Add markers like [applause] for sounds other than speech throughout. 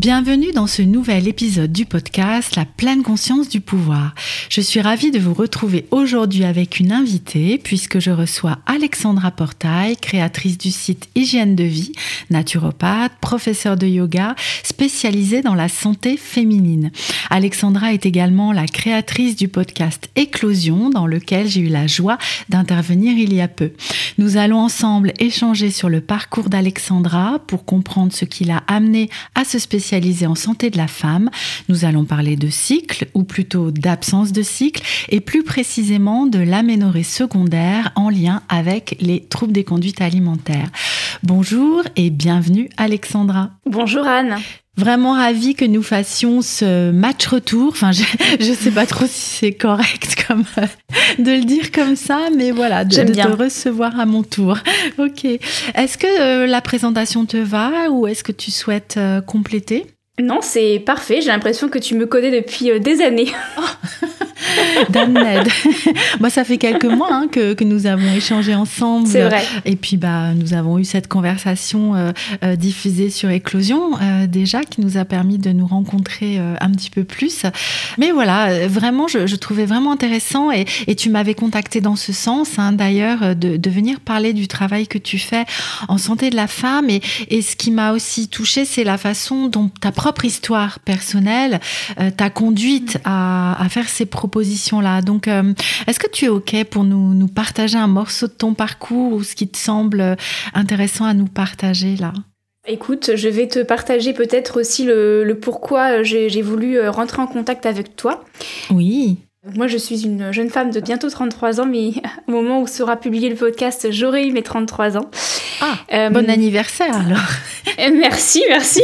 Bienvenue dans ce nouvel épisode du podcast La pleine conscience du pouvoir. Je suis ravie de vous retrouver aujourd'hui avec une invitée puisque je reçois Alexandra Portail, créatrice du site Hygiène de vie, naturopathe, professeure de yoga, spécialisée dans la santé féminine. Alexandra est également la créatrice du podcast Éclosion dans lequel j'ai eu la joie d'intervenir il y a peu. Nous allons ensemble échanger sur le parcours d'Alexandra pour comprendre ce qui l'a amené à se spécialiser en santé de la femme. Nous allons parler de cycle, ou plutôt d'absence de cycle, et plus précisément de l'aménorrhée secondaire en lien avec les troubles des conduites alimentaires. Bonjour et bienvenue Alexandra. Bonjour Anne. Vraiment ravie que nous fassions ce match retour. Enfin, je [laughs] ne sais pas trop si c'est correct comme de le dire comme ça, mais voilà, de, de te recevoir à mon tour. [laughs] Ok. Est-ce que euh, la présentation te va ou est-ce que tu souhaites euh, compléter? Non, c'est parfait. J'ai l'impression que tu me connais depuis euh, des années. Oh. [laughs] [laughs] Ned. [laughs] Moi, ça fait quelques mois hein, que, que, nous avons échangé ensemble. C'est vrai. Et puis, bah, nous avons eu cette conversation euh, euh, diffusée sur Éclosion euh, déjà, qui nous a permis de nous rencontrer un petit peu plus. Mais voilà, vraiment, je, je trouvais vraiment intéressant et, et tu m'avais contacté dans ce sens, hein, d'ailleurs, de, de, venir parler du travail que tu fais en santé de la femme. Et, et ce qui m'a aussi touchée, c'est la façon dont ta propre histoire personnelle t'a conduite à, à faire ces propositions là Donc, euh, est-ce que tu es OK pour nous, nous partager un morceau de ton parcours ou ce qui te semble intéressant à nous partager là? Écoute, je vais te partager peut-être aussi le, le pourquoi j'ai voulu euh, rentrer en contact avec toi. Oui. Moi, je suis une jeune femme de bientôt 33 ans, mais [laughs] au moment où sera publié le podcast, j'aurai eu mes 33 ans. Ah, euh, bon anniversaire alors. [laughs] merci, merci.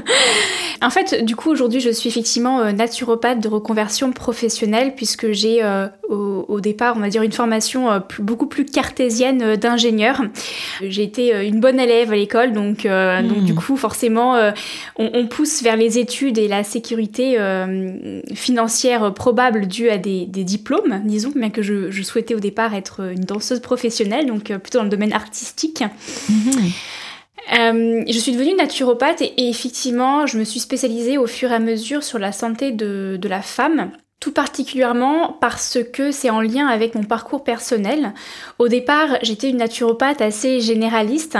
[laughs] en fait, du coup, aujourd'hui, je suis effectivement euh, naturopathe de reconversion professionnelle puisque j'ai euh, au, départ, on va dire, une formation euh, beaucoup plus cartésienne d'ingénieur. J'ai été une bonne élève à l'école, donc, donc du hmm. coup, forcément, on, pousse vers les études et la sécurité financière probable due à des, diplômes, disons, bien que je, souhaitais au départ être une danseuse professionnelle, donc plutôt dans le domaine artistique. Euh, je suis devenue naturopathe et, effectivement, je me suis spécialisée au fur et à mesure sur la santé de la femme tout particulièrement parce que c'est en lien avec mon parcours personnel. Au départ, j'étais une naturopathe assez généraliste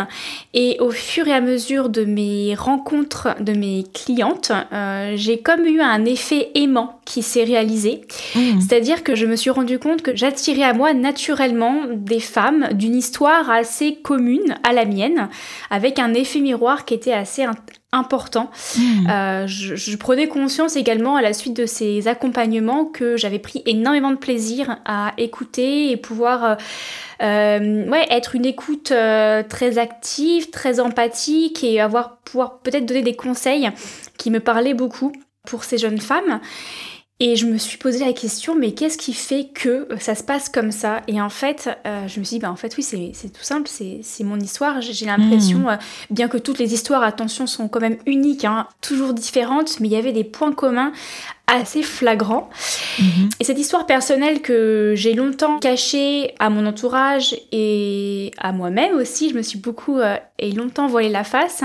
et au fur et à mesure de mes rencontres de mes clientes, euh, j'ai comme eu un effet aimant qui s'est réalisé. Mmh. C'est-à-dire que je me suis rendu compte que j'attirais à moi naturellement des femmes d'une histoire assez commune à la mienne, avec un effet miroir qui était assez important. Hmm. Euh, je, prenais conscience également à la suite de ces accompagnements que j'avais pris énormément de plaisir à écouter et pouvoir euh, euh, ouais, être une écoute très active, très empathique et avoir pouvoir peut-être donner des conseils qui me parlaient beaucoup pour ces jeunes femmes. Et je me suis posé la question, mais qu'est-ce qui fait que ça se passe comme ça? Et en fait, euh, je me suis dit, bah, en fait, oui, c'est tout simple, c'est mon histoire. J'ai l'impression, hmm. euh, bien que toutes les histoires, attention, sont quand même uniques, hein, toujours différentes, mais il y avait des points communs assez flagrants. Mhm. Et cette histoire personnelle que j'ai longtemps cachée à mon entourage et à moi-même aussi, je me suis beaucoup euh, et longtemps voilé la face.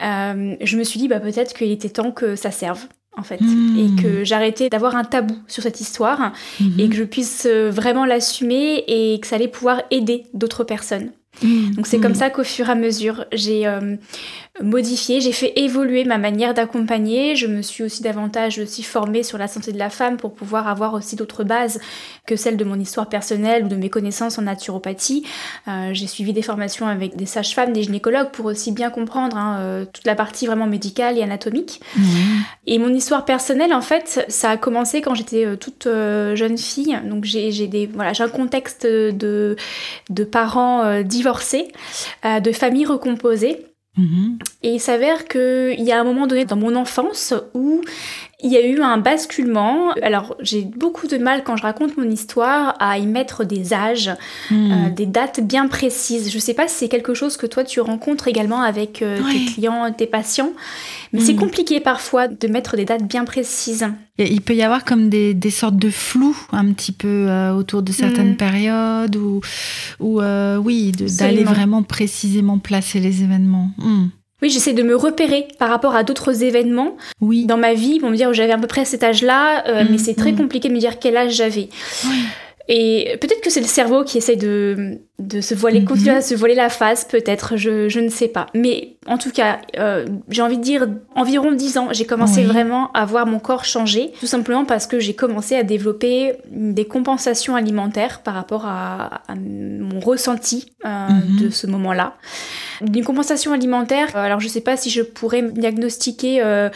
je me suis dit, bah, peut-être qu'il était temps que ça serve en fait, et hmm. que j'arrêtais d'avoir un tabou sur cette histoire, et hmm. que je puisse euh, vraiment l'assumer, et que ça allait pouvoir aider d'autres personnes. Mmh. Donc c'est comme ça qu'au fur et à mesure, j'ai euh, modifié, j'ai fait évoluer ma manière d'accompagner. Je me suis aussi davantage aussi formée sur la santé de la femme pour pouvoir avoir aussi d'autres bases que celles de mon histoire personnelle ou de mes connaissances en naturopathie. Euh, j'ai suivi des formations avec des sages-femmes, des gynécologues pour aussi bien comprendre hein, euh, toute la partie vraiment médicale et anatomique. Mmh. Et mon histoire personnelle, en fait, ça a commencé quand j'étais toute jeune fille. Donc j'ai des voilà, j'ai un contexte de de parents divorcés, de familles recomposées. Mhm. Et il s'avère qu'il y a un moment donné dans mon enfance où il y a eu un basculement. Alors, j'ai beaucoup de mal quand je raconte mon histoire à y mettre des âges, hmm. euh, des dates bien précises. Je sais pas si c'est quelque chose que toi tu rencontres également avec euh, tes clients, tes patients, mais c'est hmm. compliqué parfois de mettre des dates bien précises. il peut y avoir comme des, sortes de flou un petit peu euh, autour de certaines hmm. périodes ou, ou oui, d'aller vraiment précisément placer les événements. Oui, j'essaie de me repérer par rapport à d'autres événements oui. dans ma vie pour me dire j'avais à peu près cet âge-là, euh, mais mm, c'est très mm. compliqué de me dire quel âge j'avais. Et peut-être que c'est le cerveau qui essaie de, de se voiler, continuer à se voiler la face, peut-être, je, je, ne sais pas. Mais en tout cas, euh, j'ai envie de dire, environ 10 ans, j'ai commencé vraiment à voir mon corps changer, tout simplement parce que j'ai commencé à développer des compensations alimentaires par rapport à, mon ressenti euh, mm-hmm. de ce moment-là. Une compensation alimentaire, euh, alors je sais pas si je pourrais diagnostiquer euh,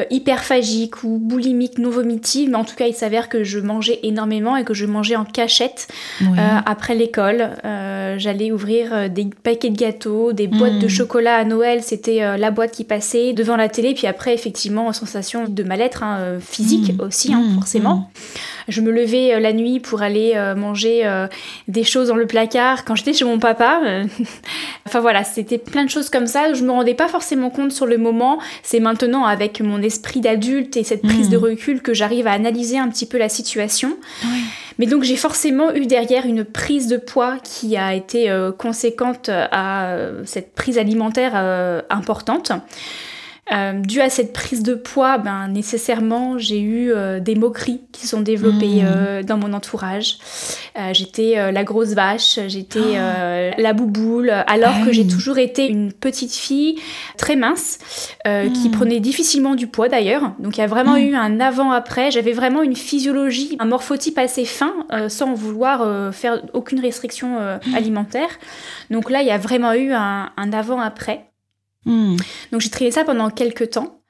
euh, hyperphagique ou boulimique non vomitive, mais en tout cas il s'avère que je mangeais énormément et que je mangeais en cachette après l'école. J'allais ouvrir des paquets de gâteaux, des boîtes de hmm. chocolat à Noël, c'était la boîte qui passait devant la télé, puis après effectivement sensation de mal-être hein, physique hmm. aussi hein, hmm. forcément. Je me levais la nuit pour aller manger des choses dans le placard quand j'étais chez mon papa. [laughs] enfin voilà, c'était plein de choses comme ça. Je me rendais pas forcément compte sur le moment. C'est maintenant avec mon esprit d'adulte et cette prise de recul que j'arrive à analyser un petit peu la situation. Mais donc j'ai forcément eu derrière une prise de poids qui a été euh, conséquente à euh, cette prise alimentaire euh, importante. Euh, dû à cette prise de poids, ben, nécessairement, j'ai eu euh, des moqueries qui sont développées mmh. euh, dans mon entourage. j'étais la grosse vache, j'étais oh. la bouboule, alors que j'ai toujours été une petite fille très mince, qui mmh. prenait difficilement du poids d'ailleurs. Donc il y a vraiment mmh. eu un avant-après. J'avais vraiment une physiologie, un morphotype assez fin, sans vouloir faire aucune restriction alimentaire. Donc là, il y a vraiment eu un avant-après. Hmm. Donc j'ai trié ça pendant quelques temps.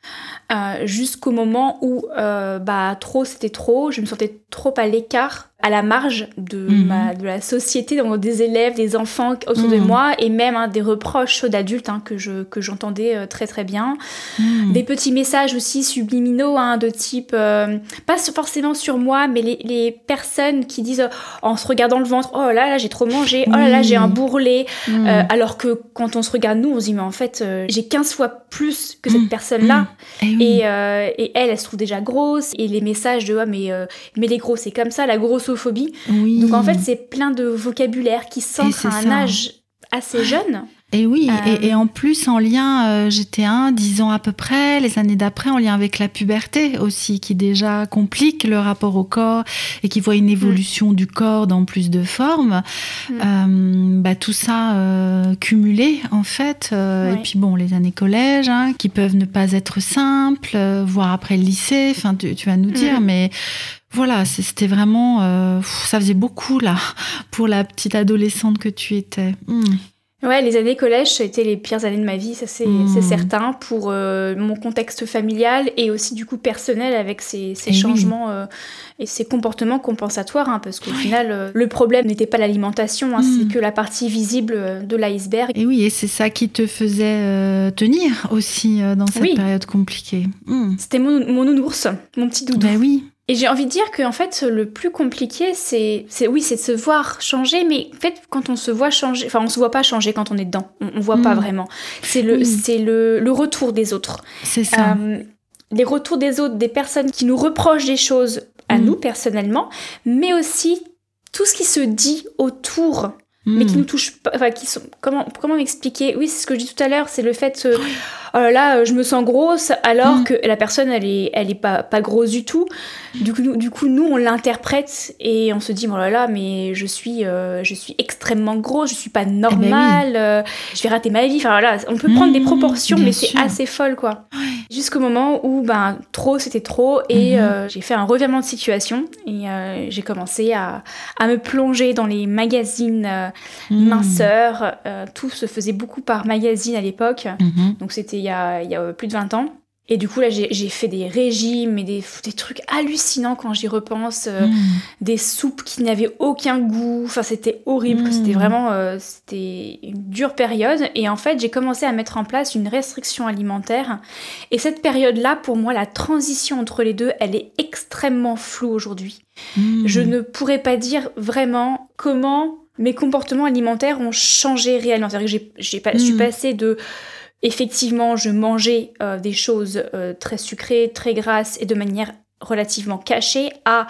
Euh, jusqu'au moment où euh, bah trop c'était trop, je me sentais trop à l'écart, à la marge de, mhm. ma, de la société, donc des élèves, des enfants autour de mhm. moi, et même hein, des reproches d'adultes hein, que je que j'entendais euh, très très bien, mhm. des petits messages aussi subliminaux hein, de type pas forcément sur moi, mais les, les personnes qui disent en se regardant le ventre, oh là là j'ai trop mangé, oh là là j'ai un bourrelet, alors que quand on se regarde nous on se dit mais en fait j'ai 15 fois plus que cette personne là. Eh euh, et, elle, elle se trouve déjà grosse. Et les messages de ah, mais, euh, mais les gros, c'est comme ça, la Donc en fait, c'est plein de vocabulaire qui s'ancre à un âge assez jeune. Et oui, et, euh, en plus en lien, euh, j'étais un, dix ans à peu près, les années d'après, en lien avec la puberté aussi, qui déjà complique le rapport au corps et qui voit une évolution du corps dans plus de formes. Mm. Euh, bah, tout ça cumulé en fait. Et puis bon, les années collège, hein, qui peuvent ne pas être simples, voire après le lycée, enfin tu, vas nous dire, mm. mais voilà, c'était vraiment, ça faisait beaucoup là pour la petite adolescente que tu étais. Mm. Ouais, les années collège, ça a été les pires années de ma vie, ça c'est hmm. certain, pour euh, mon contexte familial et aussi du coup personnel avec ces, ces eh changements euh, et ces comportements compensatoires, hein, parce qu'au final, euh, le problème n'était pas l'alimentation, hein, c'est hmm. que la partie visible de l'iceberg. Et oui, et c'est ça qui te faisait tenir aussi dans cette période compliquée. Hmm. C'était mon, mon nounours, mon petit doudou. Ben oui. Et j'ai envie de dire que en fait le plus compliqué c'est oui c'est de se voir changer mais en fait quand on se voit changer enfin on se voit pas changer quand on est dedans. On, voit pas mm. vraiment. C'est le c'est le, le, retour des autres. C'est ça. Euh, les retours des autres des personnes qui nous reprochent des choses à mm. nous personnellement mais aussi tout ce qui se dit autour mais qui nous touchent pas, enfin qui sont comment comment m'expliquer? Oui, c'est ce que je dis tout à l'heure, c'est le fait euh, oh là là, je me sens grosse alors mm. que la personne elle est elle est pas pas grosse du tout. Du coup, nous, du coup nous on l'interprète et on se dit oh là là, mais je suis euh, je suis extrêmement grosse, je suis pas normale, eh ben euh, je vais rater ma vie. Enfin voilà, on peut prendre des mm, proportions, mais c'est assez folle quoi. Jusqu'au moment où ben trop c'était trop et mm-hmm. j'ai fait un revirement de situation et j'ai commencé à, à me plonger dans les magazines Hmm. minceur. Euh, tout se faisait beaucoup par magazine à l'époque. Mhm. Donc c'était il, y a plus de 20 ans. Et du coup, là, j'ai fait des régimes et des, des trucs hallucinants quand j'y repense. Euh, hmm. Des soupes qui n'avaient aucun goût. Enfin, c'était horrible. C'était hmm. vraiment euh, c'était une dure période. Et en fait, j'ai commencé à mettre en place une restriction alimentaire. Et cette période-là, pour moi, la transition entre les deux, elle est extrêmement floue aujourd'hui. Je ne pourrais pas dire vraiment comment mes comportements alimentaires ont changé réellement. C'est-à-dire que j'ai, je suis hmm. passée de effectivement, je mangeais euh, des choses euh, très sucrées, très grasses et de manière relativement cachée à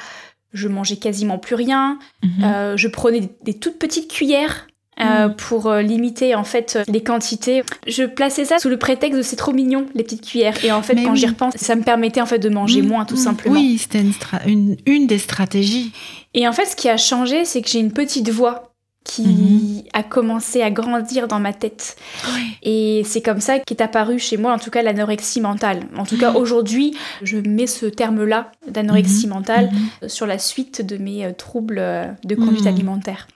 je mangeais quasiment plus rien. Mhm. Euh, je prenais des, toutes petites cuillères. Hmm. pour limiter en fait les quantités. Je plaçais ça sous le prétexte de c'est trop mignon les petites cuillères et en fait quand j'y repense ça me permettait en fait de manger moins tout simplement. Oui c'était une, une, des stratégies. Et en fait ce qui a changé c'est que j'ai une petite voix qui mhm. a commencé à grandir dans ma tête. Et c'est comme ça qu'est apparu chez moi, en tout cas, l'anorexie mentale. En tout cas, mhm. aujourd'hui, je mets ce terme-là d'anorexie mhm. mentale sur la suite de mes euh, troubles euh, de conduite alimentaire.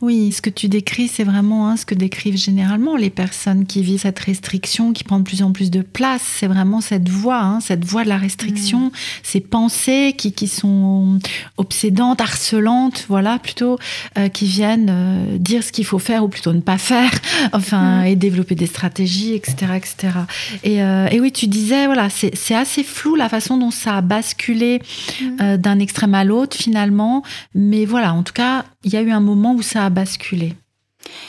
Oui, ce que tu décris, c'est vraiment hein, ce que décrivent généralement les personnes qui vivent cette restriction, qui prend de plus en plus de place. C'est vraiment cette voie, hein, cette voie de la restriction, ces pensées qui, qui sont obsédantes, harcelantes, voilà, plutôt, euh, qui viennent euh, dire ce qu'il faut faire ou plutôt ne pas faire, [laughs] enfin, mm. et développer des stratégies, etc., etc. Et, euh, et oui, tu disais, voilà, c'est assez flou la façon dont ça a basculé mm. euh, d'un extrême à l'autre finalement, mais voilà, en tout cas, il y a eu un moment où ça a basculé.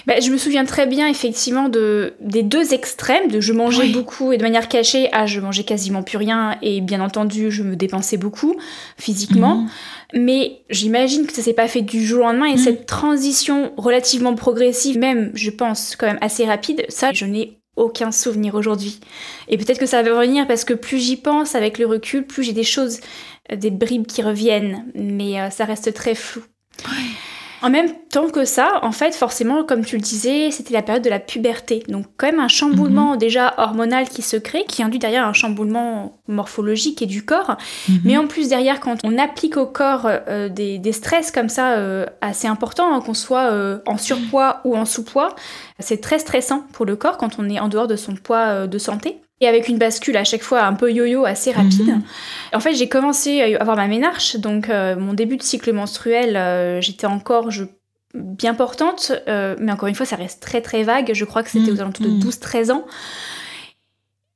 Bah, je me souviens très bien effectivement de, des deux extrêmes, de je mangeais beaucoup et de manière cachée à je mangeais quasiment plus rien et bien entendu je me dépensais beaucoup physiquement. Mhm. Mais j'imagine que ça s'est pas fait du jour au lendemain et mhm. cette transition relativement progressive, même je pense quand même assez rapide, ça je n'ai aucun souvenir aujourd'hui. Et peut-être que ça va revenir parce que plus j'y pense avec le recul, plus j'ai des choses, euh, des bribes qui reviennent, mais euh, ça reste très flou. En même temps que ça, en fait, forcément, comme tu le disais, c'était la période de la puberté. Donc quand même un chamboulement mhm. déjà hormonal qui se crée, qui induit derrière un chamboulement morphologique et du corps. Mhm. Mais en plus derrière, quand on applique au corps euh, des, stress comme ça euh, assez importants, hein, qu'on soit euh, en surpoids ou en sous-poids, c'est très stressant pour le corps quand on est en dehors de son poids de santé et avec une bascule à chaque fois un peu yo-yo assez rapide. Mhm. En fait, j'ai commencé à avoir ma ménarche, donc euh, mon début de cycle menstruel, euh, j'étais encore je, bien portante, euh, mais encore une fois, ça reste très très vague. Je crois que c'était aux alentours de 12-13 mhm. ans.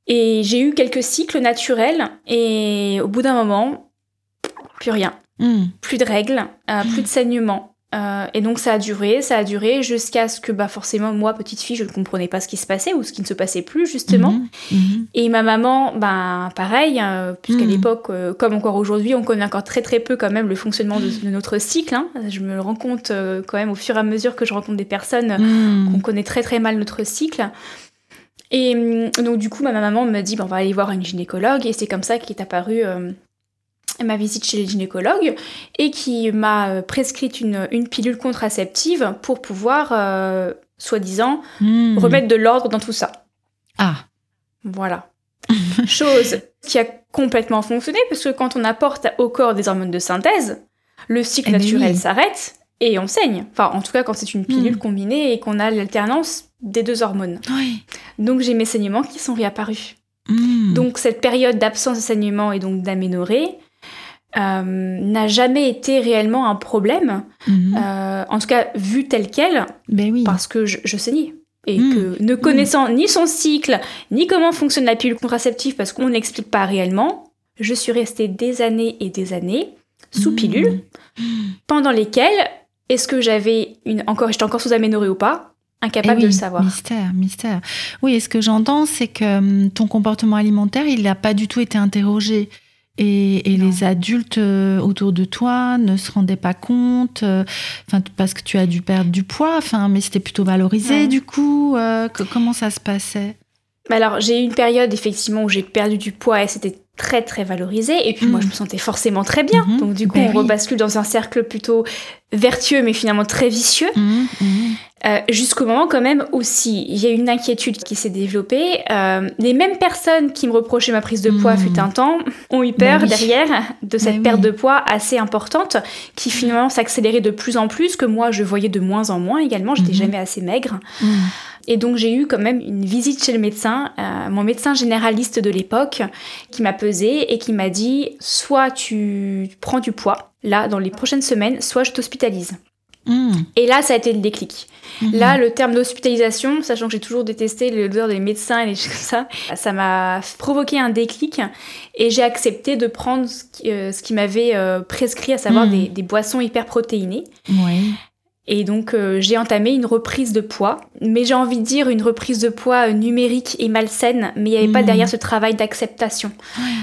Et j'ai eu quelques cycles naturels, et au bout d'un moment, plus rien. Mhm. Plus de règles, plus de saignements. Euh, et donc ça a duré, ça a duré jusqu'à ce que bah forcément moi petite fille je ne comprenais pas ce qui se passait ou ce qui ne se passait plus justement. Mhm, mhm. Et ma maman bah pareil euh, puisqu'à mhm. l'époque euh, comme encore aujourd'hui on connaît encore très très peu quand même le fonctionnement de, notre cycle. Hein. Je me rends compte quand même au fur et à mesure que je rencontre des personnes qu'on connaît très très mal notre cycle. Et donc du coup ma maman me dit bon, on va aller voir une gynécologue et c'est comme ça qu'est apparu ma visite chez le gynécologue et qui m'a euh, prescrit une, une, pilule contraceptive pour pouvoir, euh, soi-disant, hmm. remettre de l'ordre dans tout ça. Ah. Voilà. [laughs] Chose qui a complètement fonctionné parce que quand on apporte au corps des hormones de synthèse, le cycle eh ben naturel s'arrête et on saigne. Enfin, en tout cas, quand c'est une pilule hmm. combinée et qu'on a l'alternance des deux hormones. Oui. Donc j'ai mes saignements qui sont réapparus. Hmm. Donc cette période d'absence de saignement et donc d'aménorrhée, euh, n'a jamais été réellement un problème, mhm. euh, en tout cas vu tel quel, ben oui. parce que je, saignais. Et mhm. que ne connaissant ni son cycle, ni comment fonctionne la pilule contraceptive, parce qu'on n'explique pas réellement, je suis restée des années et des années sous mhm. pilule, pendant lesquelles, est-ce que j'avais une encore, j'étais encore sous aménorrhée ou pas? Incapable eh de le savoir. Mystère, mystère. Oui, et ce que j'entends, c'est que hum, ton comportement alimentaire, il n'a pas du tout été interrogé Et, les adultes euh, autour de toi ne se rendaient pas compte, euh, enfin parce que tu as dû perdre du poids, enfin, mais c'était plutôt valorisé du coup. Euh, comment ça se passait? Alors j'ai eu une période effectivement où j'ai perdu du poids et c'était très très valorisé et puis moi mm. je me sentais forcément très bien mm-hmm. donc du coup ben on rebascule dans un cercle plutôt vertueux mais finalement très vicieux mm-hmm. Euh, jusqu'au moment quand même aussi il y a une inquiétude qui s'est développée euh, les mêmes personnes qui me reprochaient ma prise de poids mm. fut un temps ont eu peur derrière de cette perte de poids assez importante qui finalement s'accélérait de plus en plus que moi je voyais de moins en moins également j'étais jamais assez maigre mm. Et donc j'ai eu quand même une visite chez le médecin, euh, mon médecin généraliste de l'époque, qui m'a pesé et qui m'a dit soit tu prends du poids, là, dans les prochaines semaines, soit je t'hospitalise. Et là, ça a été le déclic. Hmm. Là, le terme d'hospitalisation, sachant que j'ai toujours détesté l'odeur des médecins et les choses comme ça, ça m'a provoqué un déclic et j'ai accepté de prendre ce qui, euh, m'avait euh, prescrit, à savoir hmm. des, des, boissons hyper protéinées. Oui. Et donc euh, j'ai entamé une reprise de poids, mais j'ai envie de dire une reprise de poids euh, numérique et malsaine, mais il n'y avait pas mmh. derrière ce travail d'acceptation,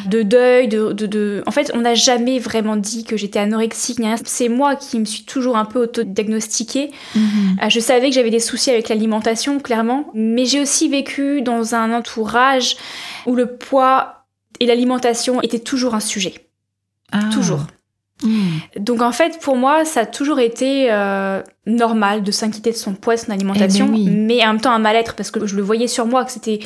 de deuil, de, de, En fait, on n'a jamais vraiment dit que j'étais anorexique. C'est moi qui me suis toujours un peu auto-diagnostiquée. Mmh. Euh, je savais que j'avais des soucis avec l'alimentation, clairement, mais j'ai aussi vécu dans un entourage où le poids et l'alimentation étaient toujours un sujet. Ah. Toujours. Hmm. Donc en fait, pour moi, ça a toujours été euh, normal de s'inquiéter de son poids, de son alimentation, eh ben mais en même temps un mal-être parce que je le voyais sur moi que c'était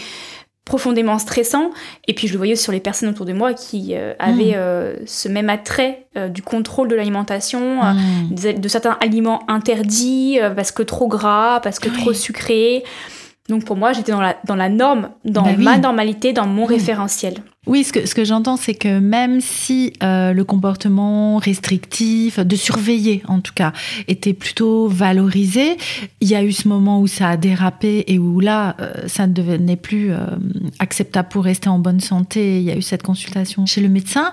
profondément stressant et puis je le voyais sur les personnes autour de moi qui euh, avaient hmm. euh, ce même attrait du contrôle de l'alimentation, hmm. de, certains aliments interdits parce que trop gras, parce que trop sucrés. Donc pour moi, j'étais dans la, dans la norme, dans bah ma normalité, dans mon référentiel. Oui, ce que, ce que j'entends, c'est que même si euh, le comportement restrictif, de surveiller en tout cas, était plutôt valorisé, il y a eu ce moment où ça a dérapé et où là, euh, ça ne devenait plus euh, acceptable pour rester en bonne santé. Il y a eu cette consultation chez le médecin.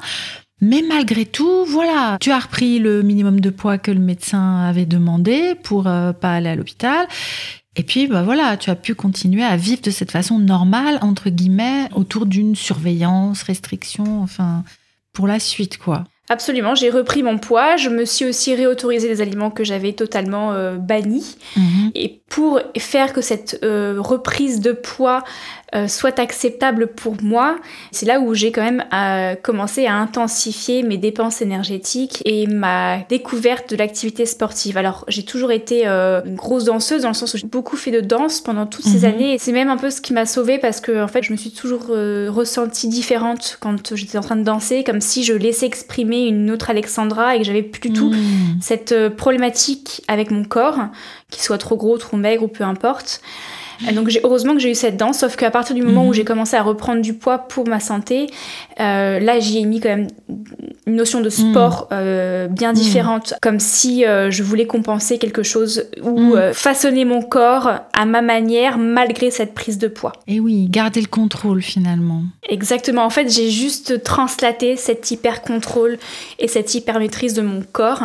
Mais malgré tout, voilà, tu as repris le minimum de poids que le médecin avait demandé pour pas aller à l'hôpital. Et puis, bah voilà, tu as pu continuer à vivre de cette façon normale, entre guillemets, autour d'une surveillance, restriction, enfin, pour la suite, quoi. Absolument, j'ai repris mon poids, je me suis aussi réautorisé des aliments que j'avais totalement euh, bannis. Mhm. Et pour faire que cette euh, reprise de poids euh, soit acceptable pour moi, c'est là où j'ai quand même euh, commencé à intensifier mes dépenses énergétiques et ma découverte de l'activité sportive. Alors j'ai toujours été euh, une grosse danseuse dans le sens où j'ai beaucoup fait de danse pendant toutes ces mhm. années et c'est même un peu ce qui m'a sauvée parce que en fait je me suis toujours ressentie différente quand j'étais en train de danser, comme si je laissais exprimer une autre Alexandra et que j'avais plus du tout mhm. cette problématique avec mon corps, qu'il soit trop gros, trop maigre ou peu importe. Donc j'ai heureusement que j'ai eu cette danse, sauf qu'à partir du moment où mhm. j'ai commencé à reprendre du poids pour ma santé, euh, là j'y ai mis quand même une notion de sport mhm. euh, bien mhm. différente, comme si euh, je voulais compenser quelque chose ou façonner mon corps à ma manière malgré cette prise de poids. Et oui, garder le contrôle finalement. Exactement, en fait j'ai juste translaté cet hyper contrôle et cette hyper maîtrise de mon corps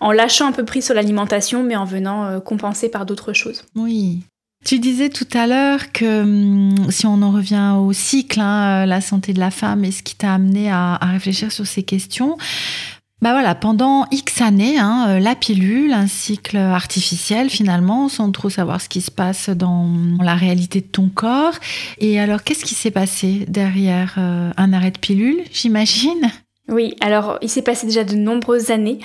en lâchant un peu prise sur l'alimentation mais en venant compenser par d'autres choses. Oui, tu disais tout à l'heure que hum, si on en revient au cycle, hein, la santé de la femme et ce qui t'a amené à, réfléchir sur ces questions, bah voilà, pendant X années, hein, euh, la pilule, un cycle artificiel finalement, sans trop savoir ce qui se passe dans la réalité de ton corps. Et alors, qu'est-ce qui s'est passé derrière euh, un arrêt de pilule, j'imagine? Oui, alors il s'est passé déjà de nombreuses années,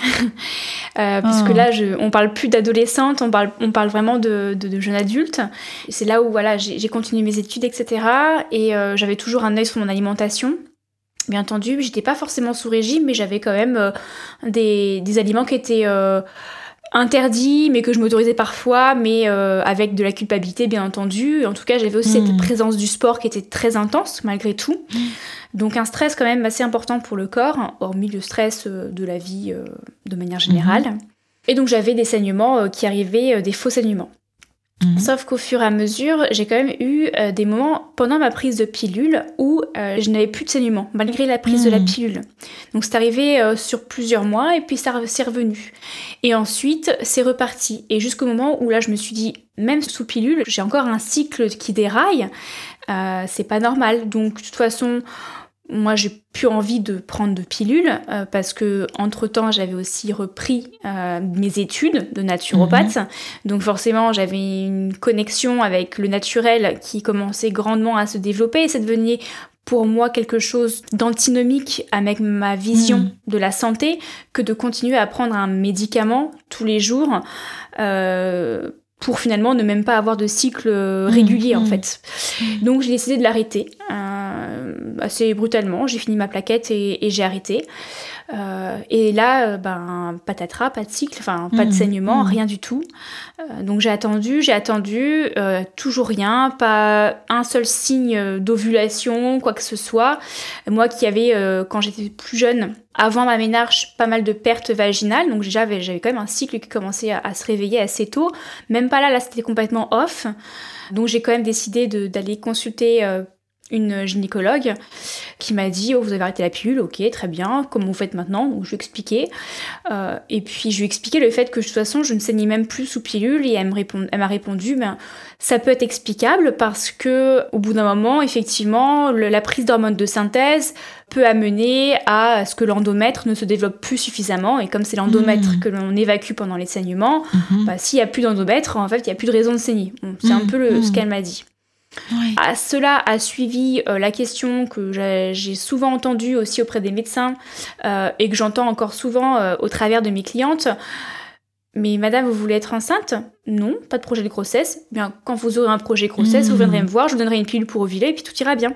[laughs] euh, puisque ah. là je, on parle plus d'adolescente, on parle, on parle vraiment de, de, jeunes adultes. C'est là où voilà, j'ai continué mes études, etc. Et euh, j'avais toujours un œil sur mon alimentation. Bien entendu, j'étais pas forcément sous régime, mais j'avais quand même euh, des, des, aliments qui étaient interdits, mais que je m'autorisais parfois, mais avec de la culpabilité, bien entendu. En tout cas, j'avais aussi cette hmm. présence du sport qui était très intense, malgré tout. Hmm. Donc un stress quand même assez important pour le corps, hormis le stress euh, de la vie euh, de manière générale. Mhm. Et donc j'avais des saignements euh, qui arrivaient, des faux saignements. Mhm. Sauf qu'au fur et à mesure, j'ai quand même eu des moments pendant ma prise de pilule où je n'avais plus de saignements, malgré la prise de la mhm. pilule. Donc c'est arrivé sur plusieurs mois et puis ça c'est revenu. Et ensuite, c'est reparti. Et jusqu'au moment où là, je me suis dit, même sous pilule, j'ai encore un cycle qui déraille. c'est pas normal. Donc de toute façon, moi j'ai plus envie de prendre de pilules euh, parce que entre temps j'avais aussi repris euh, mes études de naturopathe mhm. donc forcément j'avais une connexion avec le naturel qui commençait grandement à se développer et ça devenait pour moi quelque chose d'antinomique avec ma vision mhm. de la santé que de continuer à prendre un médicament tous les jours euh, pour finalement ne même pas avoir de cycle mhm. régulier en fait. Donc j'ai décidé de l'arrêter assez brutalement. J'ai fini ma plaquette et, j'ai arrêté. Euh, et là, euh, ben, patatras, pas de cycle, enfin, pas de mmh. saignement, mmh. rien du tout. Euh, donc j'ai attendu, j'ai attendu, toujours rien, pas un seul signe d'ovulation, quoi que ce soit. Moi qui avais, quand j'étais plus jeune, avant ma ménarche, pas mal de pertes vaginales, donc j'avais, j'avais quand même un cycle qui commençait à, à, se réveiller assez tôt. Même pas là, là c'était complètement off. Donc j'ai quand même décidé d'aller consulter une gynécologue qui m'a dit oh vous avez arrêté la pilule ok très bien comment vous faites maintenant? Donc je lui ai expliqué euh, et puis je lui ai expliqué le fait que de toute façon je ne saignais même plus sous pilule et elle m'a répondu ben ça peut être explicable parce que au bout d'un moment effectivement la prise d'hormones de synthèse peut amener à ce que l'endomètre ne se développe plus suffisamment et comme c'est l'endomètre mmh. que l'on évacue pendant les saignements mmh. bah, s'il y a plus d'endomètre en fait il y a plus de raison de saigner c'est un mmh. peu le, ce qu'elle m'a dit à cela a suivi euh, la question que j'ai souvent entendue aussi auprès des médecins euh, et que j'entends encore souvent euh, au travers de mes clientes. Mais madame, vous voulez être enceinte? Non, pas de projet de grossesse. Bien, quand vous aurez un projet de grossesse, vous viendrez me voir, je vous donnerai une pilule pour ovuler et puis tout ira bien.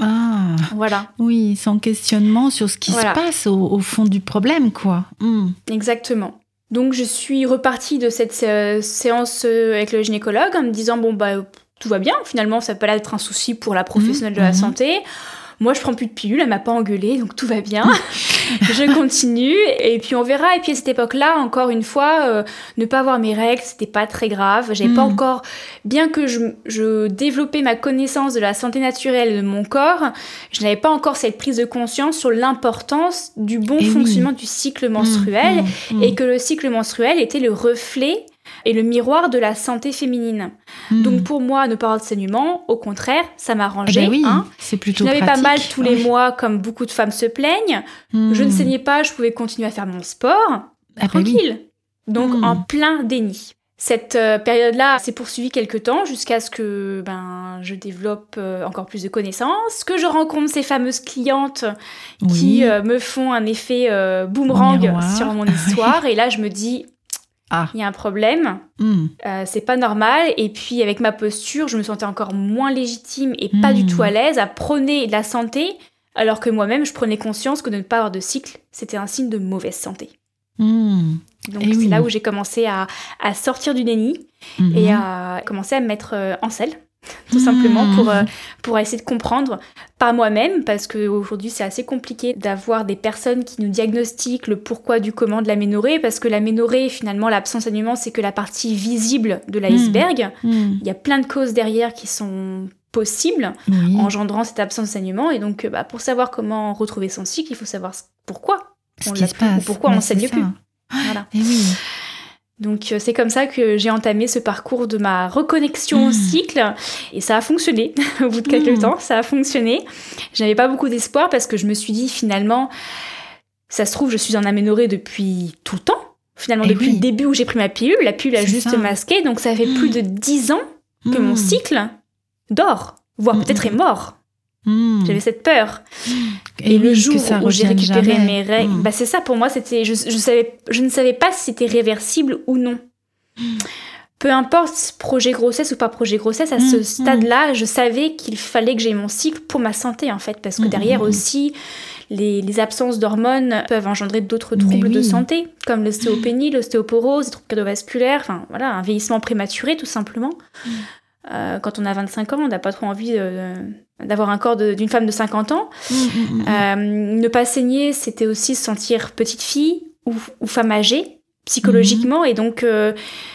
Ah, voilà. Oui, sans questionnement sur ce qui se passe au, fond du problème, quoi. Hmm. Exactement. Donc je suis repartie de cette séance avec le gynécologue en me disant bon bah tout va bien. Finalement, ça peut être un souci pour la professionnelle de la mhm. santé. Moi, je prends plus de pilules, elle m'a pas engueulée, donc tout va bien. [laughs] je continue et puis on verra. Et puis à cette époque-là, encore une fois, euh, ne pas avoir mes règles, c'était pas très grave. J'avais pas mhm. encore, bien que je, développais ma connaissance de la santé naturelle de mon corps, je n'avais pas encore cette prise de conscience sur l'importance du bon eh fonctionnement du cycle menstruel mhm. et que le cycle menstruel était le reflet et le miroir de la santé féminine. Hmm. Donc pour moi, ne pas avoir de saignement, au contraire, ça m'arrangeait. Ah ben oui, hein. c'est plutôt Je n'avais pas mal tous les mois, comme beaucoup de femmes se plaignent. Hmm. Je ne saignais pas, je pouvais continuer à faire mon sport, ah ben tranquille. Donc hmm. en plein déni. Cette euh, période-là s'est poursuivie quelques temps jusqu'à ce que ben, je développe euh, encore plus de connaissances, que je rencontre ces fameuses clientes qui euh, me font un effet boomerang sur mon [laughs] histoire. Et là, je me dis, ah. Il y a un problème, hmm. euh, c'est pas normal. Et puis avec ma posture, je me sentais encore moins légitime et pas du hmm. tout à l'aise à prôner la santé, alors que moi-même, je prenais conscience que de ne pas avoir de cycle, c'était un signe de mauvaise santé. Hmm. Donc eh c'est là où j'ai commencé à, sortir du déni et à commencer à me mettre euh, en selle tout simplement pour, euh, pour essayer de comprendre par moi-même, parce qu'aujourd'hui c'est assez compliqué d'avoir des personnes qui nous diagnostiquent le pourquoi du comment de l'aménorrhée, parce que l'aménorrhée, finalement, l'absence d'alignement, c'est que la partie visible de l'iceberg. Mmh. Mmh. Il y a plein de causes derrière qui sont possibles, engendrant cette absence d'enseignement, et donc bah, pour savoir comment retrouver son cycle, il faut savoir pourquoi on l'a plus, ou pourquoi on n'enseigne plus. Voilà. Et oui. Donc euh, c'est comme ça que j'ai entamé ce parcours de ma reconnexion au mmh. cycle et ça a fonctionné. [laughs] au bout de quelques mmh. temps, ça a fonctionné. Je n'avais pas beaucoup d'espoir parce que je me suis dit finalement, ça se trouve, je suis en aménorrhée depuis tout le temps. Finalement, eh depuis le début où j'ai pris ma pilule, la pilule a juste masqué, donc ça fait plus mmh. de dix ans que mon cycle dort, voire peut-être est mort. Hmm. J'avais cette peur. Et, le jour où j'ai récupéré mes règles, hmm. bah c'est ça pour moi, c'était, je, je, savais, je ne savais pas si c'était réversible ou non. Hmm. Peu importe projet grossesse ou pas projet grossesse, à ce stade-là, je savais qu'il fallait que j'aie mon cycle pour ma santé en fait, parce que derrière aussi, les, les absences d'hormones peuvent engendrer d'autres troubles de santé, comme l'ostéopénie, l'ostéoporose, les troubles cardiovasculaires, enfin voilà, un vieillissement prématuré tout simplement. Euh, quand on a 25 ans, on n'a pas trop envie d'avoir un corps d'une femme de 50 ans. Mmh, mmh, mmh, euh, ne pas saigner, c'était aussi se sentir petite fille ou, femme âgée psychologiquement et donc euh,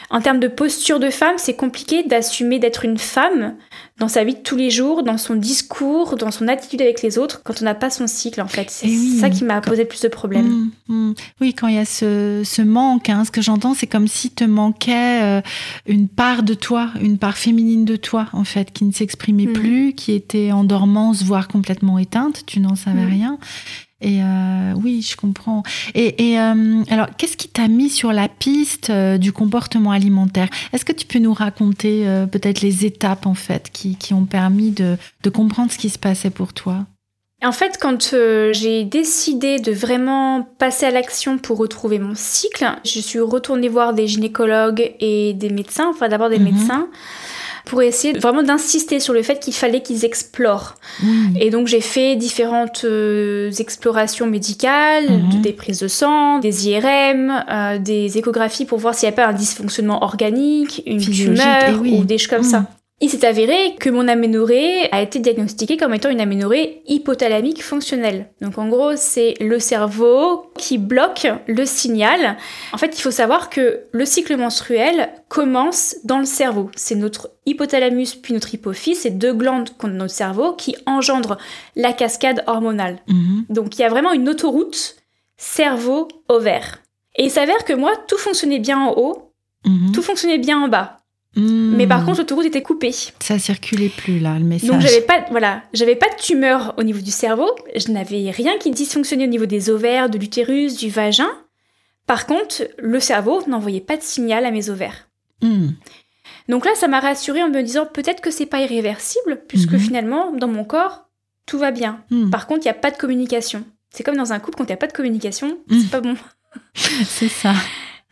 En termes de posture de femme, c'est compliqué d'assumer d'être une femme dans sa vie de tous les jours, dans son discours, dans son attitude avec les autres, quand on n'a pas son cycle, en fait. C'est Eh ça qui m'a posé le plus de problèmes. Mmh, mmh. Oui, quand il y a ce, ce manque, hein, ce que j'entends, c'est comme si te manquait euh, une part de toi, une part féminine de toi, en fait, qui ne s'exprimait Mmh. plus, qui était en dormance, voire complètement éteinte, tu n'en savais rien. Et euh, oui, je comprends. Et, et, euh, alors, qu'est-ce qui t'a mis sur la piste euh, du comportement alimentaire? Est-ce que tu peux nous raconter peut-être les étapes, en fait, qui, qui ont permis de, de comprendre ce qui se passait pour toi? En fait, quand j'ai décidé de vraiment passer à l'action pour retrouver mon cycle, je suis retournée voir des gynécologues et des médecins, enfin d'abord des Mhm. médecins, pour essayer vraiment d'insister sur le fait qu'il fallait qu'ils explorent. Mmh. Et donc j'ai fait différentes euh, explorations médicales, Mhm. des prises de sang, des IRM, euh, des échographies pour voir s'il n'y a pas un dysfonctionnement organique, une Physiologique, tumeur eh oui. ou des choses comme Mhm. ça. Il s'est avéré que mon aménorrhée a été diagnostiquée comme étant une aménorrhée hypothalamique fonctionnelle. Donc en gros, c'est le cerveau qui bloque le signal. En fait, il faut savoir que le cycle menstruel commence dans le cerveau. C'est notre hypothalamus puis notre hypophyse, c'est deux glandes qu'on a dans notre cerveau qui engendrent la cascade hormonale. Mhm. Donc il y a vraiment une autoroute cerveau-ovaire. Et il s'avère que moi, tout fonctionnait bien en haut, Mhm. tout fonctionnait bien en bas. Mhm. Mais par contre, l'autoroute était coupée. ça circulait plus là, le message. Donc j'avais pas, voilà, j'avais pas de tumeur au niveau du cerveau, je n'avais rien qui dysfonctionnait au niveau des ovaires, de l'utérus, du vagin. Par contre, le cerveau n'envoyait pas de signal à mes ovaires. Mhm. Donc là, ça m'a rassurée en me disant peut-être que c'est pas irréversible, puisque Mhm. finalement, dans mon corps, tout va bien. Mhm. Par contre, il n'y a pas de communication. C'est comme dans un couple, quand il n'y a pas de communication, c'est pas bon. [laughs] C'est ça.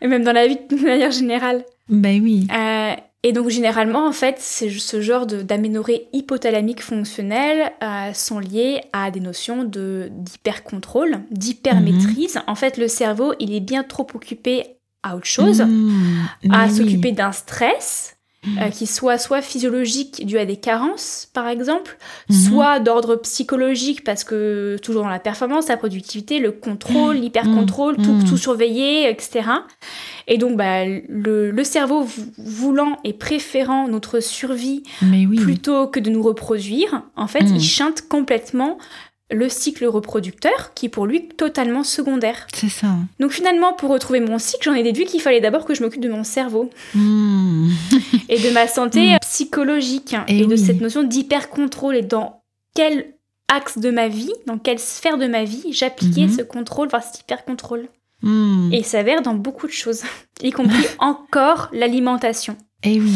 Et même dans la vie de manière générale. Ben oui. Euh, et donc généralement, en fait, ce genre de- d'aménorrhée hypothalamique fonctionnelle euh, sont liées à des notions de d'hypercontrôle, d'hypermaîtrise. En fait, le cerveau, il est bien trop occupé à autre chose, Mhm. à oui. s'occuper d'un stress. Mhm. euh, qui soit soit physiologique dû à des carences par exemple, Mhm. soit d'ordre psychologique parce que toujours dans la performance, la productivité, le contrôle, l'hyper-contrôle, tout, Mhm. tout surveiller, etc. Et donc bah, le, le cerveau vou- voulant et préférant notre survie oui. plutôt que de nous reproduire, en fait, Mhm. il chante complètement le cycle reproducteur qui est pour lui totalement secondaire. C'est ça. Donc finalement, pour retrouver mon cycle, j'en ai déduit qu'il fallait d'abord que je m'occupe de mon cerveau Mhm. et de ma santé Mm. psychologique Et et, de cette notion d'hyper-contrôle et dans quel axe de ma vie, dans quelle sphère de ma vie j'appliquais Mhm. ce contrôle, enfin cet hyper-contrôle. Et il s'avère dans beaucoup de choses, [laughs] y compris encore l'alimentation. Et oui.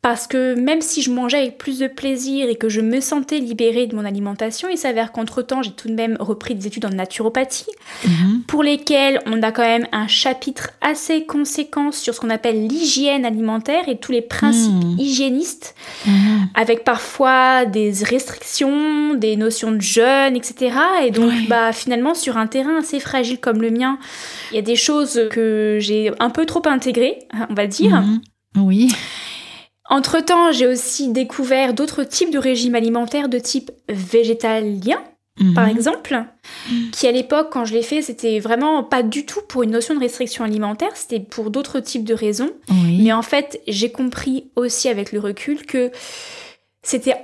Parce que même si je mangeais avec plus de plaisir et que je me sentais libérée de mon alimentation, il s'avère qu'entre-temps, j'ai tout de même repris des études en naturopathie, Mhm. pour lesquelles on a quand même un chapitre assez conséquent sur ce qu'on appelle l'hygiène alimentaire et tous les principes Mhm. hygiénistes Mhm. avec parfois des restrictions, des notions de jeûne, etc. Et donc, bah, finalement, sur un terrain assez fragile comme le mien, il y a des choses que j'ai un peu trop intégrées, on va dire. Oui. Entre-temps, j'ai aussi découvert d'autres types de régimes alimentaires de type végétalien, par Mhm. exemple, qui à l'époque, quand je l'ai fait, c'était vraiment pas du tout pour une notion de restriction alimentaire, c'était pour d'autres types de raisons. Oui. Mais en fait, j'ai compris aussi avec le recul que c'était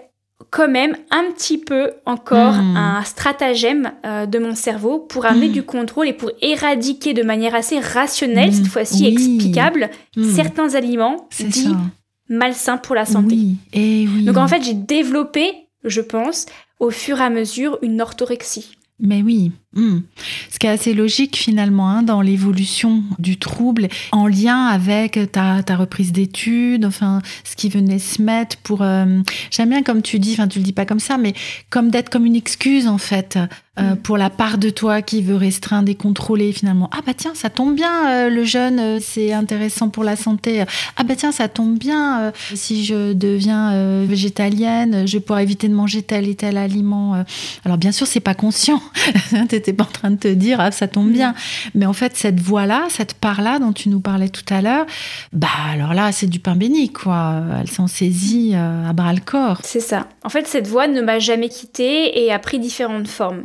quand même un petit peu encore Hmm. un stratagème euh, de mon cerveau pour amener du contrôle et pour éradiquer de manière assez rationnelle, cette fois-ci Oui. explicable, Mhm. certains aliments dits ça. Malsains pour la santé. Oui. Et oui. Donc en fait, j'ai développé, je pense, au fur et à mesure, une orthorexie. Mais oui, hmm. ce qui est assez logique finalement hein, dans l'évolution du trouble, en lien avec ta, ta reprise d'études, enfin ce qui venait se mettre pour... euh, J'aime bien comme tu dis, enfin tu le dis pas comme ça, mais comme d'être comme une excuse en fait, euh, Mm. pour la part de toi qui veut restreindre et contrôler finalement. Ah bah tiens, ça tombe bien, euh, le jeûne, c'est intéressant pour la santé. Ah bah tiens, ça tombe bien, si je deviens végétalienne, je vais pouvoir éviter de manger tel et tel aliment. Alors bien sûr, c'est pas conscient. [laughs] T'étais pas en train de te dire, ah, ça tombe Mm. bien. Mais en fait, cette voix-là, cette part-là dont tu nous parlais tout à l'heure, bah alors là, c'est du pain béni, quoi. Elle s'en saisit euh, à bras le corps. C'est ça. En fait, cette voie ne m'a jamais quittée et a pris différentes formes.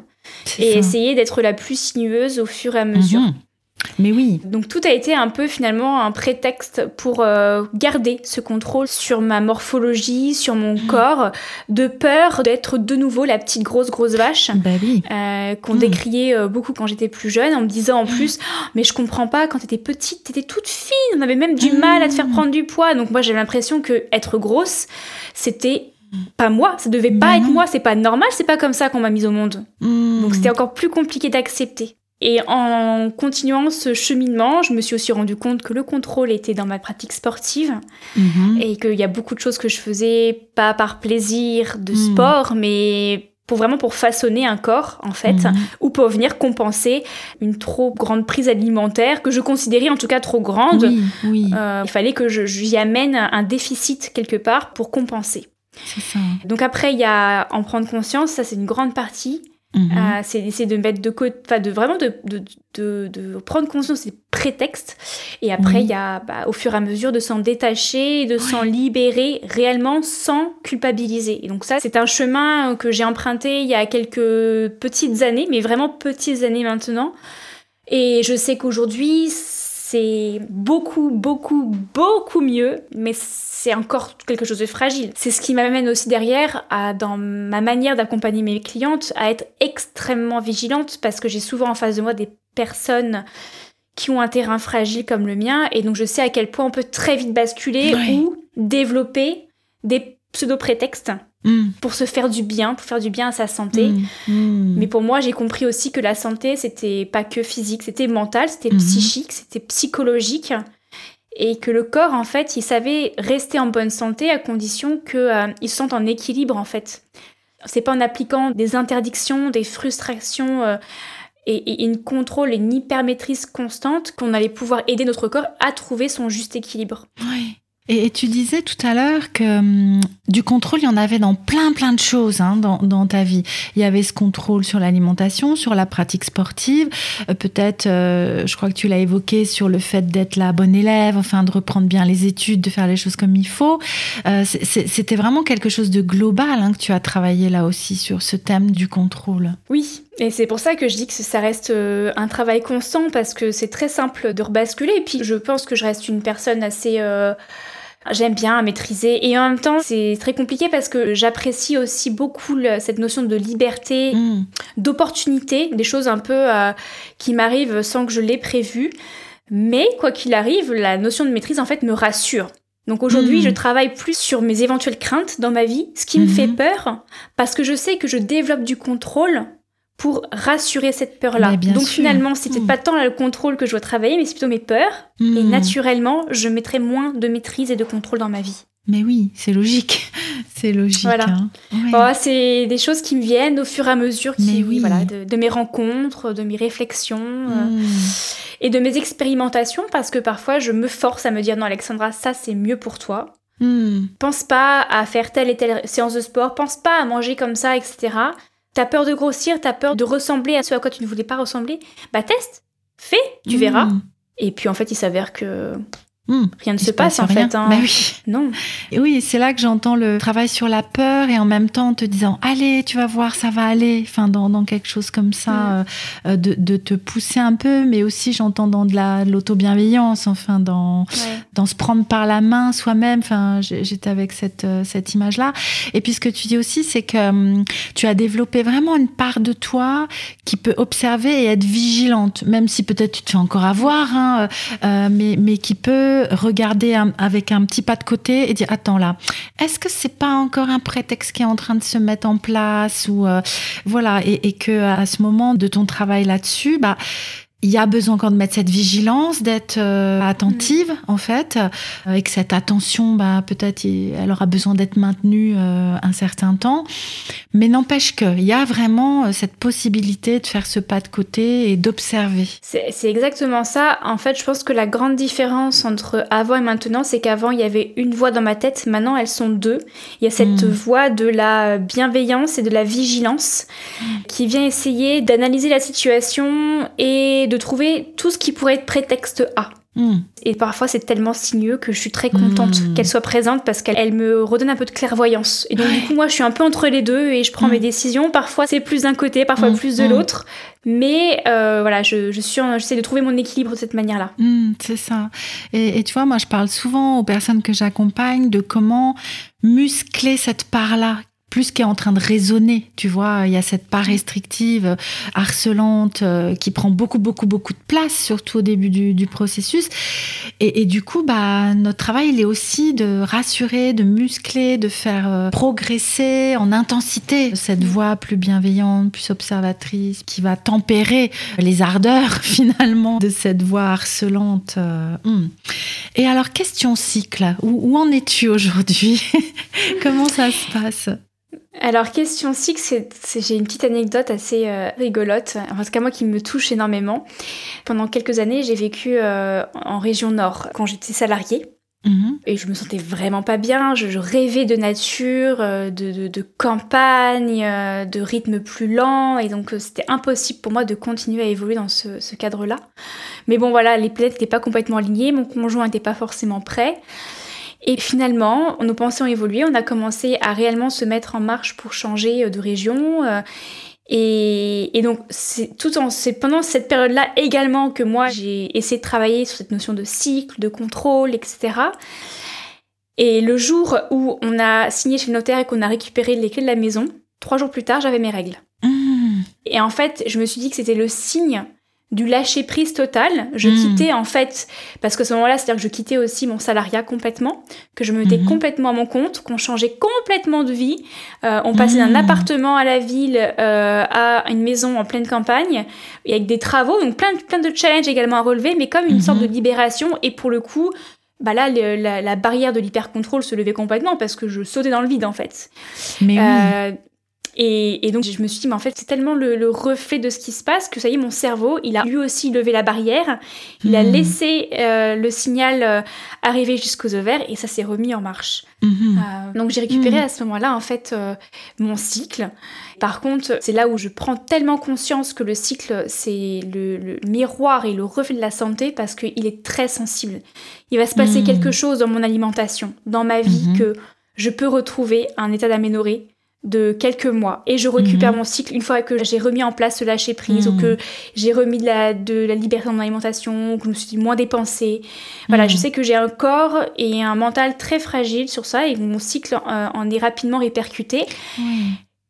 Et ça. essayé d'être la plus sinueuse au fur et à mesure. Mhm. Mais oui. Donc tout a été un peu finalement un prétexte pour euh, garder ce contrôle sur ma morphologie, sur mon mmh. corps, de peur d'être de nouveau la petite grosse grosse vache bah oui. euh, qu'on mmh. décriait euh, beaucoup quand j'étais plus jeune, en me disant en mmh. plus, oh, mais je comprends pas, quand t'étais petite, t'étais toute fine, on avait même du mal à te faire prendre du poids. Donc moi j'avais l'impression que être grosse, c'était pas moi, ça devait pas être moi, c'est pas normal, c'est pas comme ça qu'on m'a mise au monde. Donc c'était encore plus compliqué d'accepter. Et en continuant ce cheminement, je me suis aussi rendu compte que le contrôle était dans ma pratique sportive mhm. et qu'il y a beaucoup de choses que je faisais pas par plaisir de mhm. sport, mais pour vraiment pour façonner un corps en fait, mhm. ou pour venir compenser une trop grande prise alimentaire que je considérais en tout cas trop grande. Oui, euh, il fallait que j'y amène un déficit quelque part pour compenser. Ça. Donc après, il y a en prendre conscience, ça c'est une grande partie. Mhm. Euh, c'est d'essayer de mettre de côté, enfin de vraiment de, de, de, prendre conscience des prétextes. Et après, il y a bah, au fur et à mesure de s'en détacher, de s'en libérer réellement sans culpabiliser. Et donc ça, c'est un chemin que j'ai emprunté il y a quelques petites années, mais vraiment petites années maintenant. Et je sais qu'aujourd'hui, c'est beaucoup, beaucoup, beaucoup mieux, mais c'est encore quelque chose de fragile. C'est ce qui m'amène aussi derrière, à, dans ma manière d'accompagner mes clientes, à être extrêmement vigilante parce que j'ai souvent en face de moi des personnes qui ont un terrain fragile comme le mien et donc je sais à quel point on peut très vite basculer ou développer des pseudo-prétextes Mm. pour se faire du bien, pour faire du bien à sa santé. Mm. Mm. Mais pour moi, j'ai compris aussi que la santé, c'était pas que physique, c'était mental, c'était psychique, c'était psychologique. Et que le corps, en fait, il savait rester en bonne santé à condition qu'il euh, se sente en équilibre, en fait. C'est pas en appliquant des interdictions, des frustrations euh, et, une contrôle et une hypermétrise constante qu'on allait pouvoir aider notre corps à trouver son juste équilibre. Oui. Et, tu disais tout à l'heure que hum, du contrôle, il y en avait dans plein plein de choses hein, dans, dans, ta vie. Il y avait ce contrôle sur l'alimentation, sur la pratique sportive, euh, peut-être, euh, je crois que tu l'as évoqué, sur le fait d'être la bonne élève, enfin de reprendre bien les études, de faire les choses comme il faut. Euh, C'était vraiment quelque chose de global hein, que tu as travaillé là aussi sur ce thème du contrôle. Oui, et c'est pour ça que je dis que ça reste un travail constant parce que c'est très simple de rebasculer. Et puis je pense que je reste une personne assez j'aime bien maîtriser. Et en même temps, c'est très compliqué parce que j'apprécie aussi beaucoup cette notion de liberté, mm. d'opportunité, des choses un peu euh, qui m'arrivent sans que je l'ai prévu. Mais quoi qu'il arrive, la notion de maîtrise en fait me rassure. Donc aujourd'hui, mm. je travaille plus sur mes éventuelles craintes dans ma vie, ce qui me fait mm-hmm. peur, parce que je sais que je développe du contrôle pour rassurer cette peur-là. Donc finalement, c'était mm. pas tant le contrôle que je dois travailler, mais c'est plutôt mes peurs. Et mm. naturellement, je mettrai moins de maîtrise et de contrôle dans ma vie. Mais oui, c'est logique. [laughs] C'est logique. Voilà. Hein. Oh, c'est des choses qui me viennent au fur et à mesure qui, oui. voilà, de, mes rencontres, de mes réflexions euh, mm. et de mes expérimentations, parce que parfois je me force à me dire non, Alexandra, ça c'est mieux pour toi. Pense pas à faire telle et telle séance de sport, pense pas à manger comme ça, etc. T'as peur de grossir, t'as peur de ressembler à ce à quoi tu ne voulais pas ressembler. Bah teste, fais, tu verras. Hmm. Et puis en fait, il s'avère que Hmm. rien ne se, passe, en fait. Hein. Bah oui. Non. Et oui, c'est là que j'entends le travail sur la peur et en même temps en te disant allez, tu vas voir, ça va aller. Enfin, dans, dans quelque chose comme ça, hmm. euh, de, de, te pousser un peu, mais aussi j'entends dans de la l'auto-bienveillance, enfin dans dans se prendre par la main soi-même. Enfin, j'étais avec cette euh, cette image là. Et puis ce que tu dis aussi, c'est que hum, tu as développé vraiment une part de toi qui peut observer et être vigilante, même si peut-être tu te fais encore avoir, hein, euh, mais mais qui peut regarder avec un petit pas de côté et dire attends là, est-ce que c'est pas encore un prétexte qui est en train de se mettre en place ou euh, voilà et, et, que à ce moment de ton travail là-dessus, bah il y a besoin encore de mettre cette vigilance, d'être euh, attentive en fait, euh, et que cette attention, bah, peut-être, elle aura besoin d'être maintenue euh, un certain temps. Mais n'empêche qu'il y a vraiment cette possibilité de faire ce pas de côté et d'observer. C'est exactement ça. En fait, je pense que la grande différence entre avant et maintenant, c'est qu'avant, il y avait une voix dans ma tête, maintenant, elles sont deux. Il y a cette hmm. voix de la bienveillance et de la vigilance qui vient essayer d'analyser la situation et de trouver tout ce qui pourrait être prétexte A. Mm. Et parfois, c'est tellement sinueux que je suis très contente mm. qu'elle soit présente parce qu'elle me redonne un peu de clairvoyance. Et donc, du coup, moi, je suis un peu entre les deux et je prends mes décisions. Parfois, c'est plus d'un côté, parfois plus de l'autre. Mais euh, voilà, je, je suis, j'essaie de trouver mon équilibre de cette manière-là. c'est ça. Et, et, tu vois, moi, je parle souvent aux personnes que j'accompagne de comment muscler cette part-là plus qu'est en train de raisonner, tu vois, il y a cette part restrictive, harcelante, euh, qui prend beaucoup, beaucoup, beaucoup de place, surtout au début du, processus. Et, du coup, bah, notre travail, il est aussi de rassurer, de muscler, de faire euh, progresser en intensité cette voix plus bienveillante, plus observatrice, qui va tempérer les ardeurs, [laughs] finalement, de cette voix harcelante. Euh, hmm. Et alors, question cycle, où, où en es-tu aujourd'hui? [laughs] Comment ça se passe? Alors, question six, j'ai une petite anecdote assez euh, rigolote, en tout cas moi qui me touche énormément. Pendant quelques années, j'ai vécu euh, en région nord quand j'étais salariée. Mhm. Et je me sentais vraiment pas bien, je, rêvais de nature, euh, de, campagne, de rythme plus lent, et donc c'était impossible pour moi de continuer à évoluer dans ce, ce cadre-là. Mais bon voilà, les planètes n'étaient pas complètement alignées, mon conjoint n'était pas forcément prêt. Et finalement, nos pensées ont évolué, on a commencé à réellement se mettre en marche pour changer euh, de région. Euh, et, donc, c'est tout en, c'est pendant cette période-là également que moi, j'ai essayé de travailler sur cette notion de cycle, de contrôle, etc. Et le jour où on a signé chez le notaire et qu'on a récupéré les clés de la maison, trois jours plus tard, j'avais mes règles. Mmh. Et en fait, je me suis dit que c'était le signe du lâcher prise total. Je hmm. quittais en fait, parce que ce moment-là, c'est-à-dire que je quittais aussi mon salariat complètement, que je me mettais hmm. complètement à mon compte, qu'on changeait complètement de vie. Euh, on passait d'un hmm. appartement à la ville euh, à une maison en pleine campagne, et avec des travaux, donc plein, plein de challenges également à relever, mais comme une sorte de libération. Et pour le coup, bah là, la, barrière de l'hyper-contrôle se levait complètement parce que je sautais dans le vide en fait. Mais euh, et, donc je me suis dit, mais en fait, c'est tellement le, reflet de ce qui se passe que ça y est, mon cerveau, il a lui aussi levé la barrière, il a hmm. laissé euh, le signal euh, arriver jusqu'aux ovaires et ça s'est remis en marche. Hmm. Euh, donc j'ai récupéré hmm. à ce moment-là, en fait, mon cycle. Par contre, c'est là où je prends tellement conscience que le cycle, c'est le, miroir et le reflet de la santé parce qu'il est très sensible. Il va se passer quelque chose dans mon alimentation, dans ma vie, que je peux retrouver un état d'aménorrhée de quelques mois et je récupère mhm. mon cycle une fois que j'ai remis en place ce lâcher prise ou mhm. que j'ai remis de la, de la liberté dans mon alimentation ou que je me suis moins dépensée. Voilà, je mhm. sais que j'ai un corps et un mental très fragile sur ça et mon cycle euh, en est rapidement répercuté.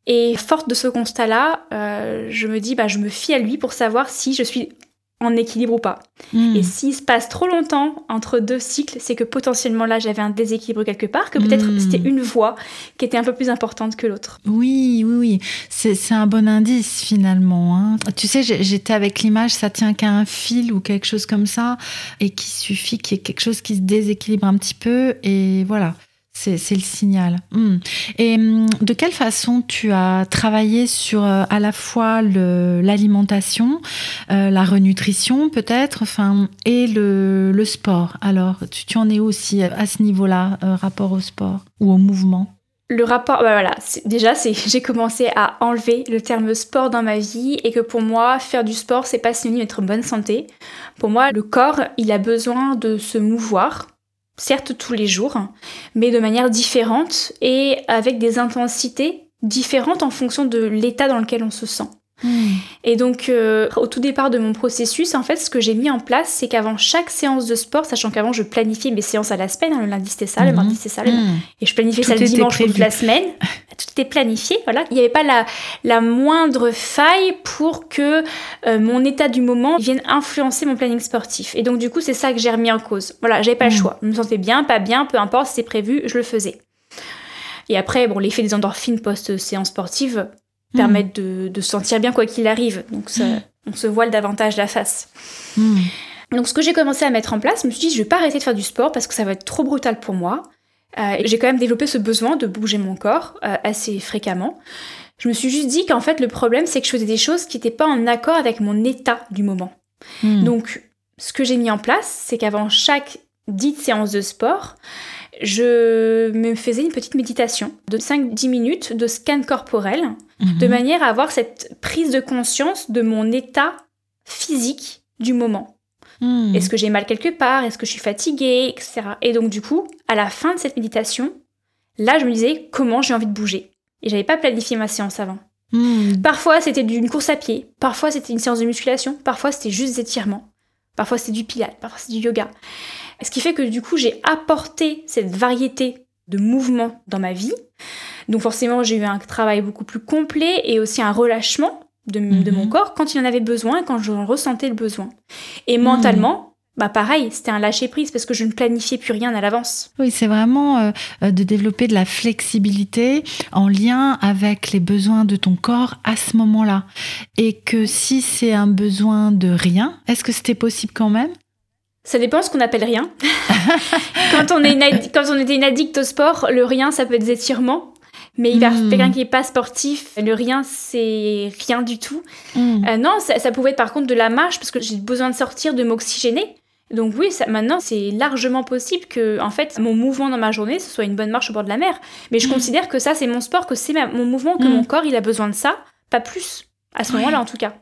Et forte de ce constat-là, euh, je me dis, bah, je me fie à lui pour savoir si je suis en équilibre ou pas. Hmm. Et s'il se passe trop longtemps entre deux cycles, c'est que potentiellement là j'avais un déséquilibre quelque part, que peut-être hmm. c'était une voie qui était un peu plus importante que l'autre. Oui, oui, oui. C'est un bon indice finalement. Hein. Tu sais, j'étais avec l'image, ça tient qu'à un fil ou quelque chose comme ça, et qu'il suffit qu'il y ait quelque chose qui se déséquilibre un petit peu, et voilà. C'est le signal. Hmm. Et hmm, de quelle façon tu as travaillé sur euh, à la fois l'alimentation, euh, la renutrition peut-être, enfin, et le, sport? Alors, tu, en es aussi à ce niveau-là, euh, rapport au sport ou au mouvement? Le rapport, bah voilà, déjà [laughs] j'ai commencé à enlever le terme sport dans ma vie et que pour moi faire du sport c'est pas synonyme d'être en bonne santé. Pour moi le corps il a besoin de se mouvoir, certes tous les jours, mais de manière différente et avec des intensités différentes en fonction de l'état dans lequel on se sent. Hmm. Et donc, euh, au tout départ de mon processus, en fait, ce que j'ai mis en place, c'est qu'avant chaque séance de sport, sachant qu'avant je planifiais mes séances à la semaine, hein, le lundi c'était ça, le mardi c'était ça, hmm. et je planifiais ça le dimanche toute la semaine, [laughs] tout était planifié, voilà. Il n'y avait pas la, la, moindre faille pour que euh, mon état du moment vienne influencer mon planning sportif. Et donc, du coup, c'est ça que j'ai remis en cause. Voilà, j'avais pas le choix. Je me sentais bien, pas bien, peu importe, c'est prévu, je le faisais. Et après, bon, l'effet des endorphines post-séance sportive, permettre de, de, se sentir bien quoi qu'il arrive. Donc on se voile davantage la face. Hmm. Donc ce que j'ai commencé à mettre en place, je me suis dit je vais pas arrêter de faire du sport parce que ça va être trop brutal pour moi. Euh, j'ai quand même développé ce besoin de bouger mon corps euh, assez fréquemment. Je me suis juste dit qu'en fait le problème c'est que je faisais des choses qui n'étaient pas en accord avec mon état du moment. Donc ce que j'ai mis en place, c'est qu'avant chaque dite séance de sport, je me faisais une petite méditation de 5-10 minutes de scan corporel, de mhm. manière à avoir cette prise de conscience de mon état physique du moment. Hmm. Est-ce que j'ai mal quelque part? Est-ce que je suis fatiguée? Etc. Et donc du coup, à la fin de cette méditation, là je me disais comment j'ai envie de bouger. Et j'avais pas planifié ma séance avant. Hmm. Parfois c'était d'une course à pied, parfois c'était une séance de musculation, parfois c'était juste des étirements, parfois c'était du pilates, parfois c'est du yoga. Ce qui fait que du coup j'ai apporté cette variété de mouvements dans ma vie. Donc forcément j'ai eu un travail beaucoup plus complet et aussi un relâchement de, mon mhm. corps quand il en avait besoin, quand je ressentais le besoin. Et mhm. mentalement, bah pareil, c'était un lâcher prise parce que je ne planifiais plus rien à l'avance. Oui, c'est vraiment euh, euh, de développer de la flexibilité en lien avec les besoins de ton corps à ce moment-là. Et que si c'est un besoin de rien, est-ce que c'était possible quand même ça dépend ce qu'on appelle rien. [laughs] quand, on est quand on était une addict au sport, le rien, ça peut être des étirements. Mais il hmm. quelqu'un qui n'est pas sportif, le rien, c'est rien du tout. Hmm. Euh, non, ça, pouvait être par contre de la marche parce que j'ai besoin de sortir, de m'oxygéner. Donc oui, ça, maintenant, c'est largement possible que, en fait, mon mouvement dans ma journée, ce soit une bonne marche au bord de la mer. Mais je hmm. considère que ça, c'est mon sport, que c'est mon mouvement, que mon corps, il a besoin de ça, pas plus. À ce moment-là, en tout cas.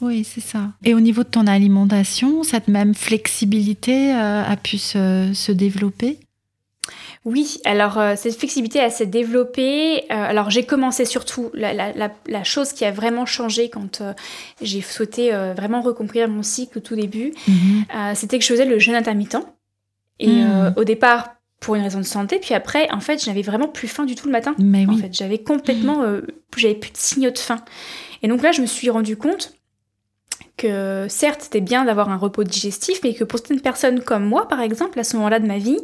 Oui, c'est ça. Et au niveau de ton alimentation, cette même flexibilité euh, a pu se développer? Oui, alors euh, cette flexibilité, elle s'est développée. Euh, alors j'ai commencé surtout, la, chose qui a vraiment changé quand euh, j'ai souhaité vraiment reconquérir mon cycle au tout début, mhm. c'était que je faisais le jeûne intermittent. Et mhm. au départ, pour une raison de santé, puis après, en fait, je n'avais vraiment plus faim du tout le matin. Mais En fait, j'avais complètement, [clears throat] j'avais plus de signaux de faim. Et donc là, je me suis rendu compte que certes c'était bien d'avoir un repos digestif, mais que pour certaines personnes comme moi par exemple, à ce moment-là de ma vie,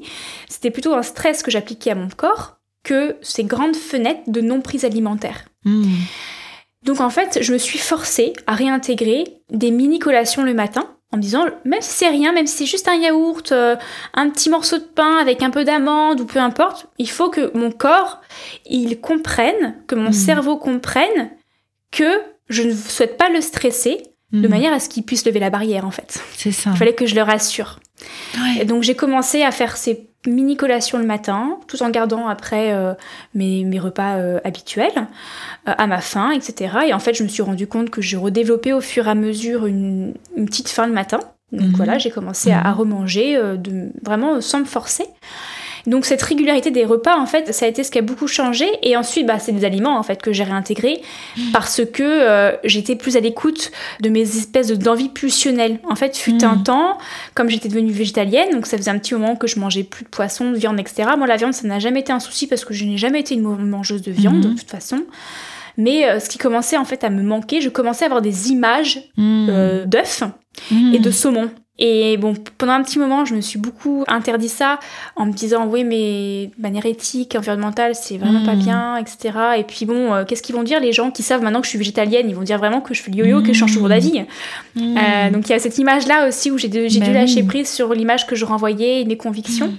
c'était plutôt un stress que j'appliquais à mon corps que ces grandes fenêtres de non-prise alimentaire. Hmm. Donc en fait, je me suis forcée à réintégrer des mini-collations le matin en me disant, même si c'est rien, même si c'est juste un yaourt, euh, un petit morceau de pain avec un peu d'amande ou peu importe, il faut que mon corps, il comprenne, que mon hmm. cerveau comprenne que je ne souhaite pas le stresser, de mhm. manière à ce qu'ils puissent lever la barrière en fait. C'est ça. Il fallait que je le rassure. Et donc j'ai commencé à faire ces mini collations le matin, tout en gardant après euh, mes, repas euh, habituels, euh, à ma faim, etc. Et en fait, je me suis rendu compte que je redéveloppais au fur et à mesure une, petite faim le matin. Donc mhm. voilà, j'ai commencé à, à, mhm. remanger de, vraiment sans me forcer. Donc cette régularité des repas, en fait, ça a été ce qui a beaucoup changé. Et ensuite, bah, c'est des aliments en fait que j'ai réintégrés mmh. parce que euh, j'étais plus à l'écoute de mes espèces d'envie pulsionnelles. En fait, fut un mmh. temps, comme j'étais devenue végétalienne, donc ça faisait un petit moment que je mangeais plus de poisson, de viande, etc. Moi, la viande, ça n'a jamais été un souci parce que je n'ai jamais été une mangeuse de viande mmh. de toute façon. Mais euh, ce qui commençait en fait à me manquer, je commençais à avoir des images euh, d'œufs et de saumon. Et bon, pendant un petit moment, je me suis beaucoup interdit ça en me disant oui, mais de manière éthique, environnementale, c'est vraiment pas hmm. bien, etc. Et puis bon, euh, qu'est-ce qu'ils vont dire les gens qui savent maintenant que je suis végétalienne? Ils vont dire vraiment que je fais le yo-yo, que je change toujours d'avis. Hmm. Euh, donc il y a cette image-là aussi où j'ai dû ben lâcher prise sur l'image que je renvoyais et mes convictions. Hmm.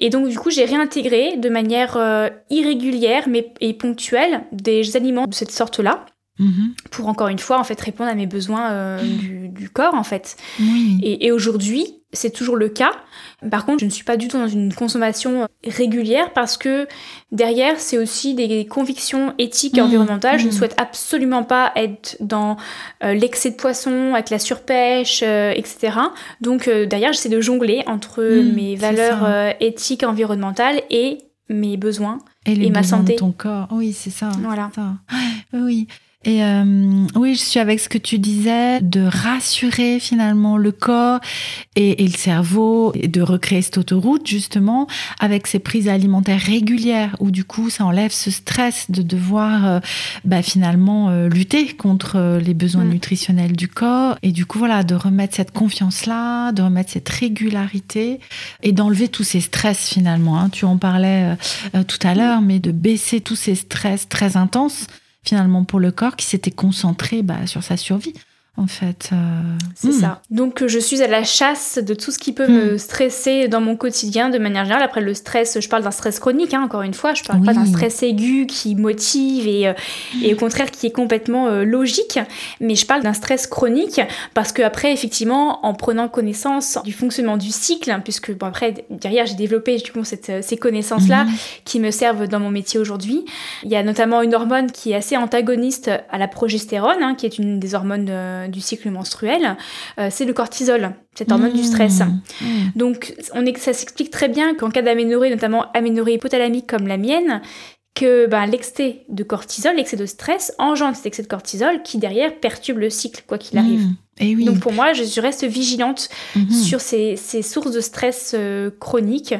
Et donc, du coup, j'ai réintégré de manière euh, irrégulière mais, et ponctuelle des aliments de cette sorte-là. Mhm. pour encore une fois en fait répondre à mes besoins euh, [gasps] du, corps en fait. Et, aujourd'hui, c'est toujours le cas. Par contre, je ne suis pas du tout dans une consommation régulière parce que derrière, c'est aussi des convictions éthiques et mhm. environnementales. Je ne mhm. souhaite absolument pas être dans euh, l'excès de poisson, avec la surpêche, euh, etc. Donc derrière, j'essaie de jongler entre mes valeurs éthiques, environnementales et mes besoins et, ma santé. De ton corps, oui, c'est ça. Voilà. Ça. [gasps] Oui. Et euh, oui, je suis avec ce que tu disais, de rassurer finalement le corps et, le cerveau, et de recréer cette autoroute justement avec ces prises alimentaires régulières, où du coup ça enlève ce stress de devoir euh, bah, finalement euh, lutter contre les besoins mm. nutritionnels du corps, et du coup voilà, de remettre cette confiance-là, de remettre cette régularité, et d'enlever tous ces stress finalement. Hein. Tu en parlais tout à l'heure, mais de baisser tous ces stress très intenses finalement pour le corps qui s'était concentré bah, sur sa survie en fait. Euh, c'est hmm. ça. Donc je suis à la chasse de tout ce qui peut me hmm. stresser dans mon quotidien de manière générale. Après le stress, je parle d'un stress chronique, hein, encore une fois, je parle pas d'un stress aigu qui motive et, euh, et, au contraire qui est complètement euh, logique, mais je parle d'un stress chronique parce que après effectivement, en prenant connaissance du fonctionnement du cycle, hein, puisque bon après derrière j'ai développé du coup cette, ces connaissances-là mhm. qui me servent dans mon métier aujourd'hui. Il y a notamment une hormone qui est assez antagoniste à la progestérone, hein, qui est une des hormones du cycle menstruel, c'est le cortisol, cette hormone du stress. Mmh. Mmh. Donc on est, ça s'explique très bien qu'en cas d'aménorrhée, notamment aménorrhée hypothalamique comme la mienne, que ben, l'excès de cortisol, l'excès de stress engendre cet excès de cortisol qui derrière perturbe le cycle, quoi qu'il arrive. Mmh. Et oui. Donc pour moi, je reste vigilante sur ces, ces, sources de stress chroniques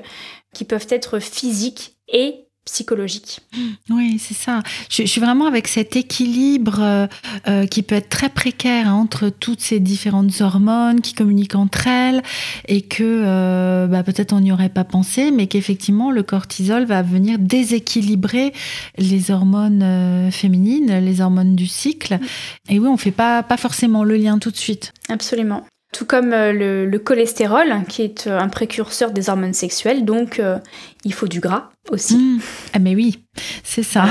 qui peuvent être physiques et psychologique. Oui, c'est ça. Je, suis vraiment avec cet équilibre euh, euh, qui peut être très précaire hein, entre toutes ces différentes hormones qui communiquent entre elles et que euh, bah, peut-être on n'y aurait pas pensé, mais qu'effectivement le cortisol va venir déséquilibrer les hormones féminines, les hormones du cycle. Et oui, on fait pas, pas forcément le lien tout de suite. Absolument. Tout comme le, le, cholestérol, qui est un précurseur des hormones sexuelles, donc il faut du gras aussi. Mmh. Ah mais oui, c'est ça.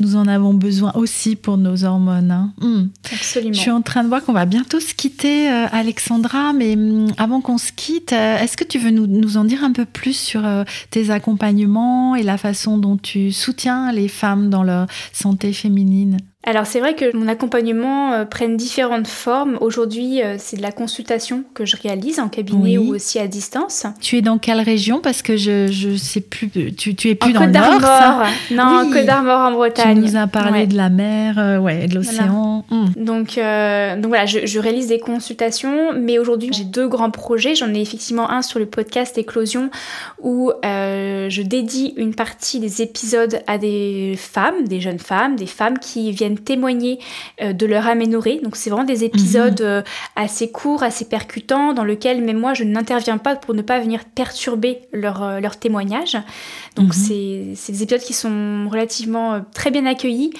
Nous en avons besoin aussi pour nos hormones. Hein. Mmh. Absolument. Je suis en train de voir qu'on va bientôt se quitter, euh, Alexandra, mais mmh, avant qu'on se quitte, euh, est-ce que tu veux nous, nous, en dire un peu plus sur euh, tes accompagnements et la façon dont tu soutiens les femmes dans leur santé féminine? Alors c'est vrai que mon accompagnement euh, prenne différentes formes. Aujourd'hui, euh, c'est de la consultation que je réalise en cabinet ou aussi à distance. Tu es dans quelle région? Parce que je je sais plus. Tu, tu es plus en dans le nord. Non, oui. Côte d'Armor en Bretagne. Tu nous as parlé ouais. de la mer, euh, ouais, de l'océan. Voilà. Mmh. Donc euh, donc voilà, je, je, réalise des consultations, mais aujourd'hui j'ai deux grands projets. J'en ai effectivement un sur le podcast Éclosion où euh, je dédie une partie des épisodes à des femmes, des jeunes femmes, des femmes qui viennent témoigner euh, de leur aménorrhée. Donc c'est vraiment des épisodes euh, assez courts, assez percutants, dans lesquels même moi je n'interviens pas pour ne pas venir perturber leur, euh, leur témoignage. Donc Mhm. c'est des épisodes qui sont relativement très bien accueillis.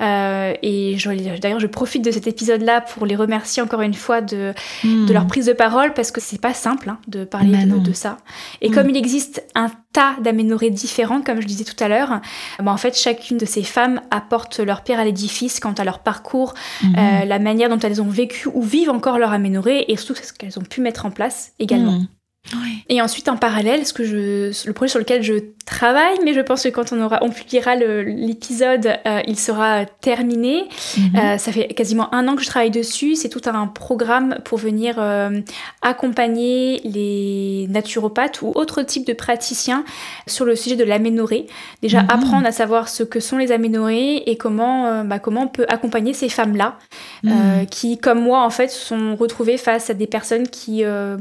Euh, et d'ailleurs je profite de cet épisode-là pour les remercier encore une fois de, Mmh. de leur prise de parole parce que c'est pas simple hein, de parler Bah de, ça. Et Mm. comme il existe un tas d'aménorrhées différentes, comme je disais tout à l'heure, bah, en fait chacune de ces femmes apporte leur pierre à l'édifice quant à leur parcours, Mhm. euh, la manière dont elles ont vécu ou vivent encore leur aménorrhée et surtout ce qu'elles ont pu mettre en place également. Mmh. Ouais. Et ensuite, en parallèle, ce que je, le projet sur lequel je travaille, mais je pense que quand on aura, on publiera l'épisode, euh, il sera terminé. Mhm. Euh, ça fait quasiment un an que je travaille dessus. C'est tout un programme pour venir euh, accompagner les naturopathes ou autres types de praticiens sur le sujet de l'aménorrhée. Déjà, Mhm. apprendre à savoir ce que sont les aménorrhées et comment, bah, comment on peut accompagner ces femmes-là euh, qui, comme moi, en fait, se sont retrouvées face à des personnes qui euh,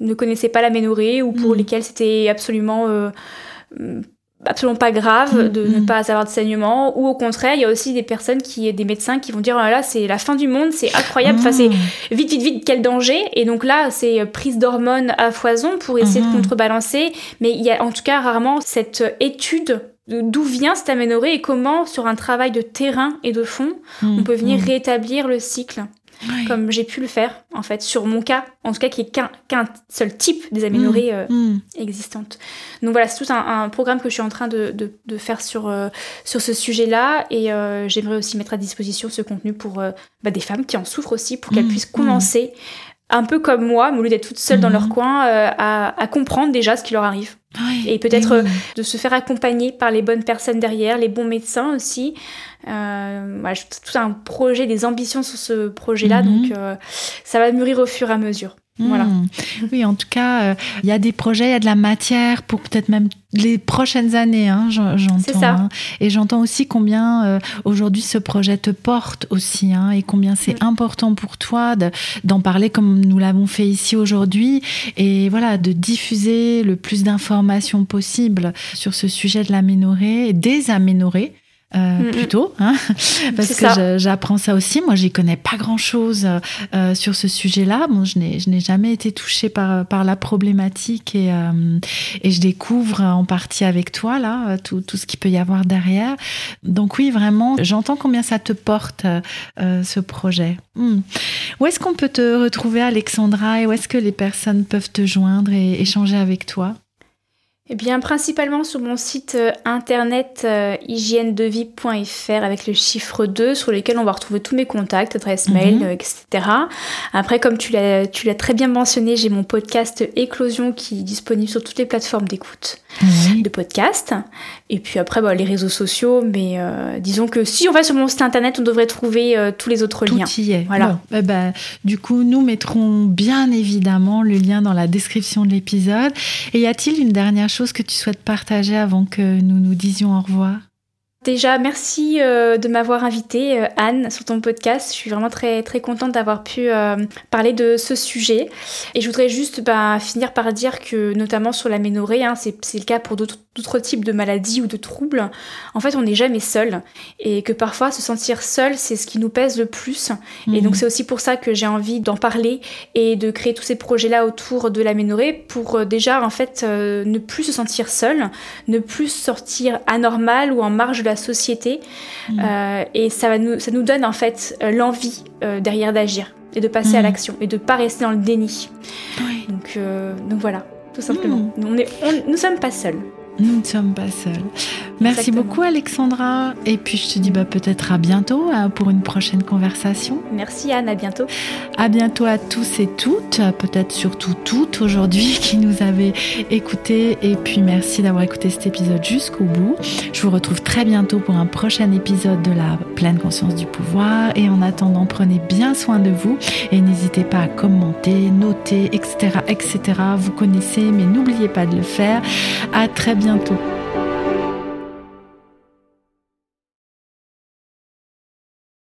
ne connaissaient pas l'aménorrhée ou pour Mm. lesquelles c'était absolument euh, absolument pas grave Mm, de ne mm. pas avoir de saignement ou au contraire il y a aussi des personnes qui des médecins qui vont dire oh là là c'est la fin du monde c'est incroyable enfin c'est vite vite vite quel danger et donc là c'est prise d'hormones à foison pour essayer de contrebalancer mais il y a en tout cas rarement cette étude de d'où vient cette aménorrhée et comment sur un travail de terrain et de fond Mmh. on peut venir Mmh. rétablir le cycle Comme j'ai pu le faire en fait sur mon cas en tout cas qui est qu'un seul type des aménorrhées euh, Mmh. existantes. Donc voilà c'est tout un, un programme que je suis en train de, de, de faire sur, euh, sur ce sujet là et euh, j'aimerais aussi mettre à disposition ce contenu pour bah, des femmes qui en souffrent aussi pour qu'elles Mmh. puissent commencer un peu comme moi mais au lieu d'être toutes seules dans leur coin à, à comprendre déjà ce qui leur arrive Et peut-être, oui. de se faire accompagner par les bonnes personnes derrière, les bons médecins aussi. Euh, voilà, tout un projet, des ambitions sur ce projet-là, Mhm. donc euh, ça va mûrir au fur et à mesure. Voilà. Mmh. Oui, en tout cas, euh, il y a des projets, il y a de la matière pour peut-être même les prochaines années, hein, j'en- j'entends. C'est ça. hein. Et j'entends aussi combien euh, aujourd'hui ce projet te porte aussi, hein, et combien c'est important pour toi de- d'en parler comme nous l'avons fait ici aujourd'hui, et voilà, de diffuser le plus d'informations possible sur ce sujet de l'aménorrhée, des aménorrhées. Euh, Mm, mm. plutôt, hein, parce que j'apprends ça aussi. Moi, j'y connais pas grand-chose euh, sur ce sujet-là. Bon, je n'ai je n'ai jamais été touchée par par la problématique et euh, et je découvre en partie avec toi là tout tout ce qu'il peut y avoir derrière. Donc oui, vraiment, j'entends combien ça te porte euh, ce projet. Hmm. Où est-ce qu'on peut te retrouver, Alexandra, et où est-ce que les personnes peuvent te joindre et échanger avec toi? Eh bien, principalement sur mon site euh, internet euh, hygiène-de-vie.fr avec le chiffre 2 sur lequel on va retrouver tous mes contacts, adresse mail, mhm. euh, etc. Après, comme tu l'as, très bien mentionné, j'ai mon podcast Éclosion qui est disponible sur toutes les plateformes d'écoute de podcast. Et puis après, bah, les réseaux sociaux. Mais disons que si on va sur mon site internet, on devrait trouver tous les autres liens. Y est. Voilà. Eh ben, du coup, nous mettrons bien évidemment le lien dans la description de l'épisode. Et y a-t-il une dernière chose que tu souhaites partager avant que nous nous disions au revoir Déjà, merci euh, de m'avoir invité, euh, Anne, sur ton podcast. Je suis vraiment très, très contente d'avoir pu euh, parler de ce sujet. Et je voudrais juste bah, finir par dire que, notamment sur la hein, c'est le cas pour d'autres types de maladies ou de troubles, en fait, on n'est jamais seul. Et que parfois, se sentir seul, c'est ce qui nous pèse le plus. Et donc, mhm. c'est aussi pour ça que j'ai envie d'en parler et de créer tous ces projets-là autour de l'aménorrhée pour déjà, en fait, ne plus se sentir seul, ne plus sortir anormal ou en marge de la société. Mm. Euh, et ça, va nous, ça nous donne en fait euh, l'envie euh, derrière d'agir et de passer à mm. l'action et de pas rester dans le déni. Donc, donc voilà, tout simplement. Nous, on nous sommes pas seuls. Nous ne sommes pas seuls. Merci beaucoup Alexandra. Et puis je te dis bah, peut-être à bientôt hein, pour une prochaine conversation. Merci Anne, à bientôt. À bientôt à tous et toutes, peut-être surtout toutes aujourd'hui [laughs] qui nous avez écoutés. Et puis merci d'avoir écouté cet épisode jusqu'au bout. Je vous retrouve très bientôt pour un prochain épisode de la pleine conscience du pouvoir. Et en attendant, prenez bien soin de vous et n'hésitez pas à commenter, noter, etc. etc. Vous connaissez, mais n'oubliez pas de le faire. À très bientôt bientôt.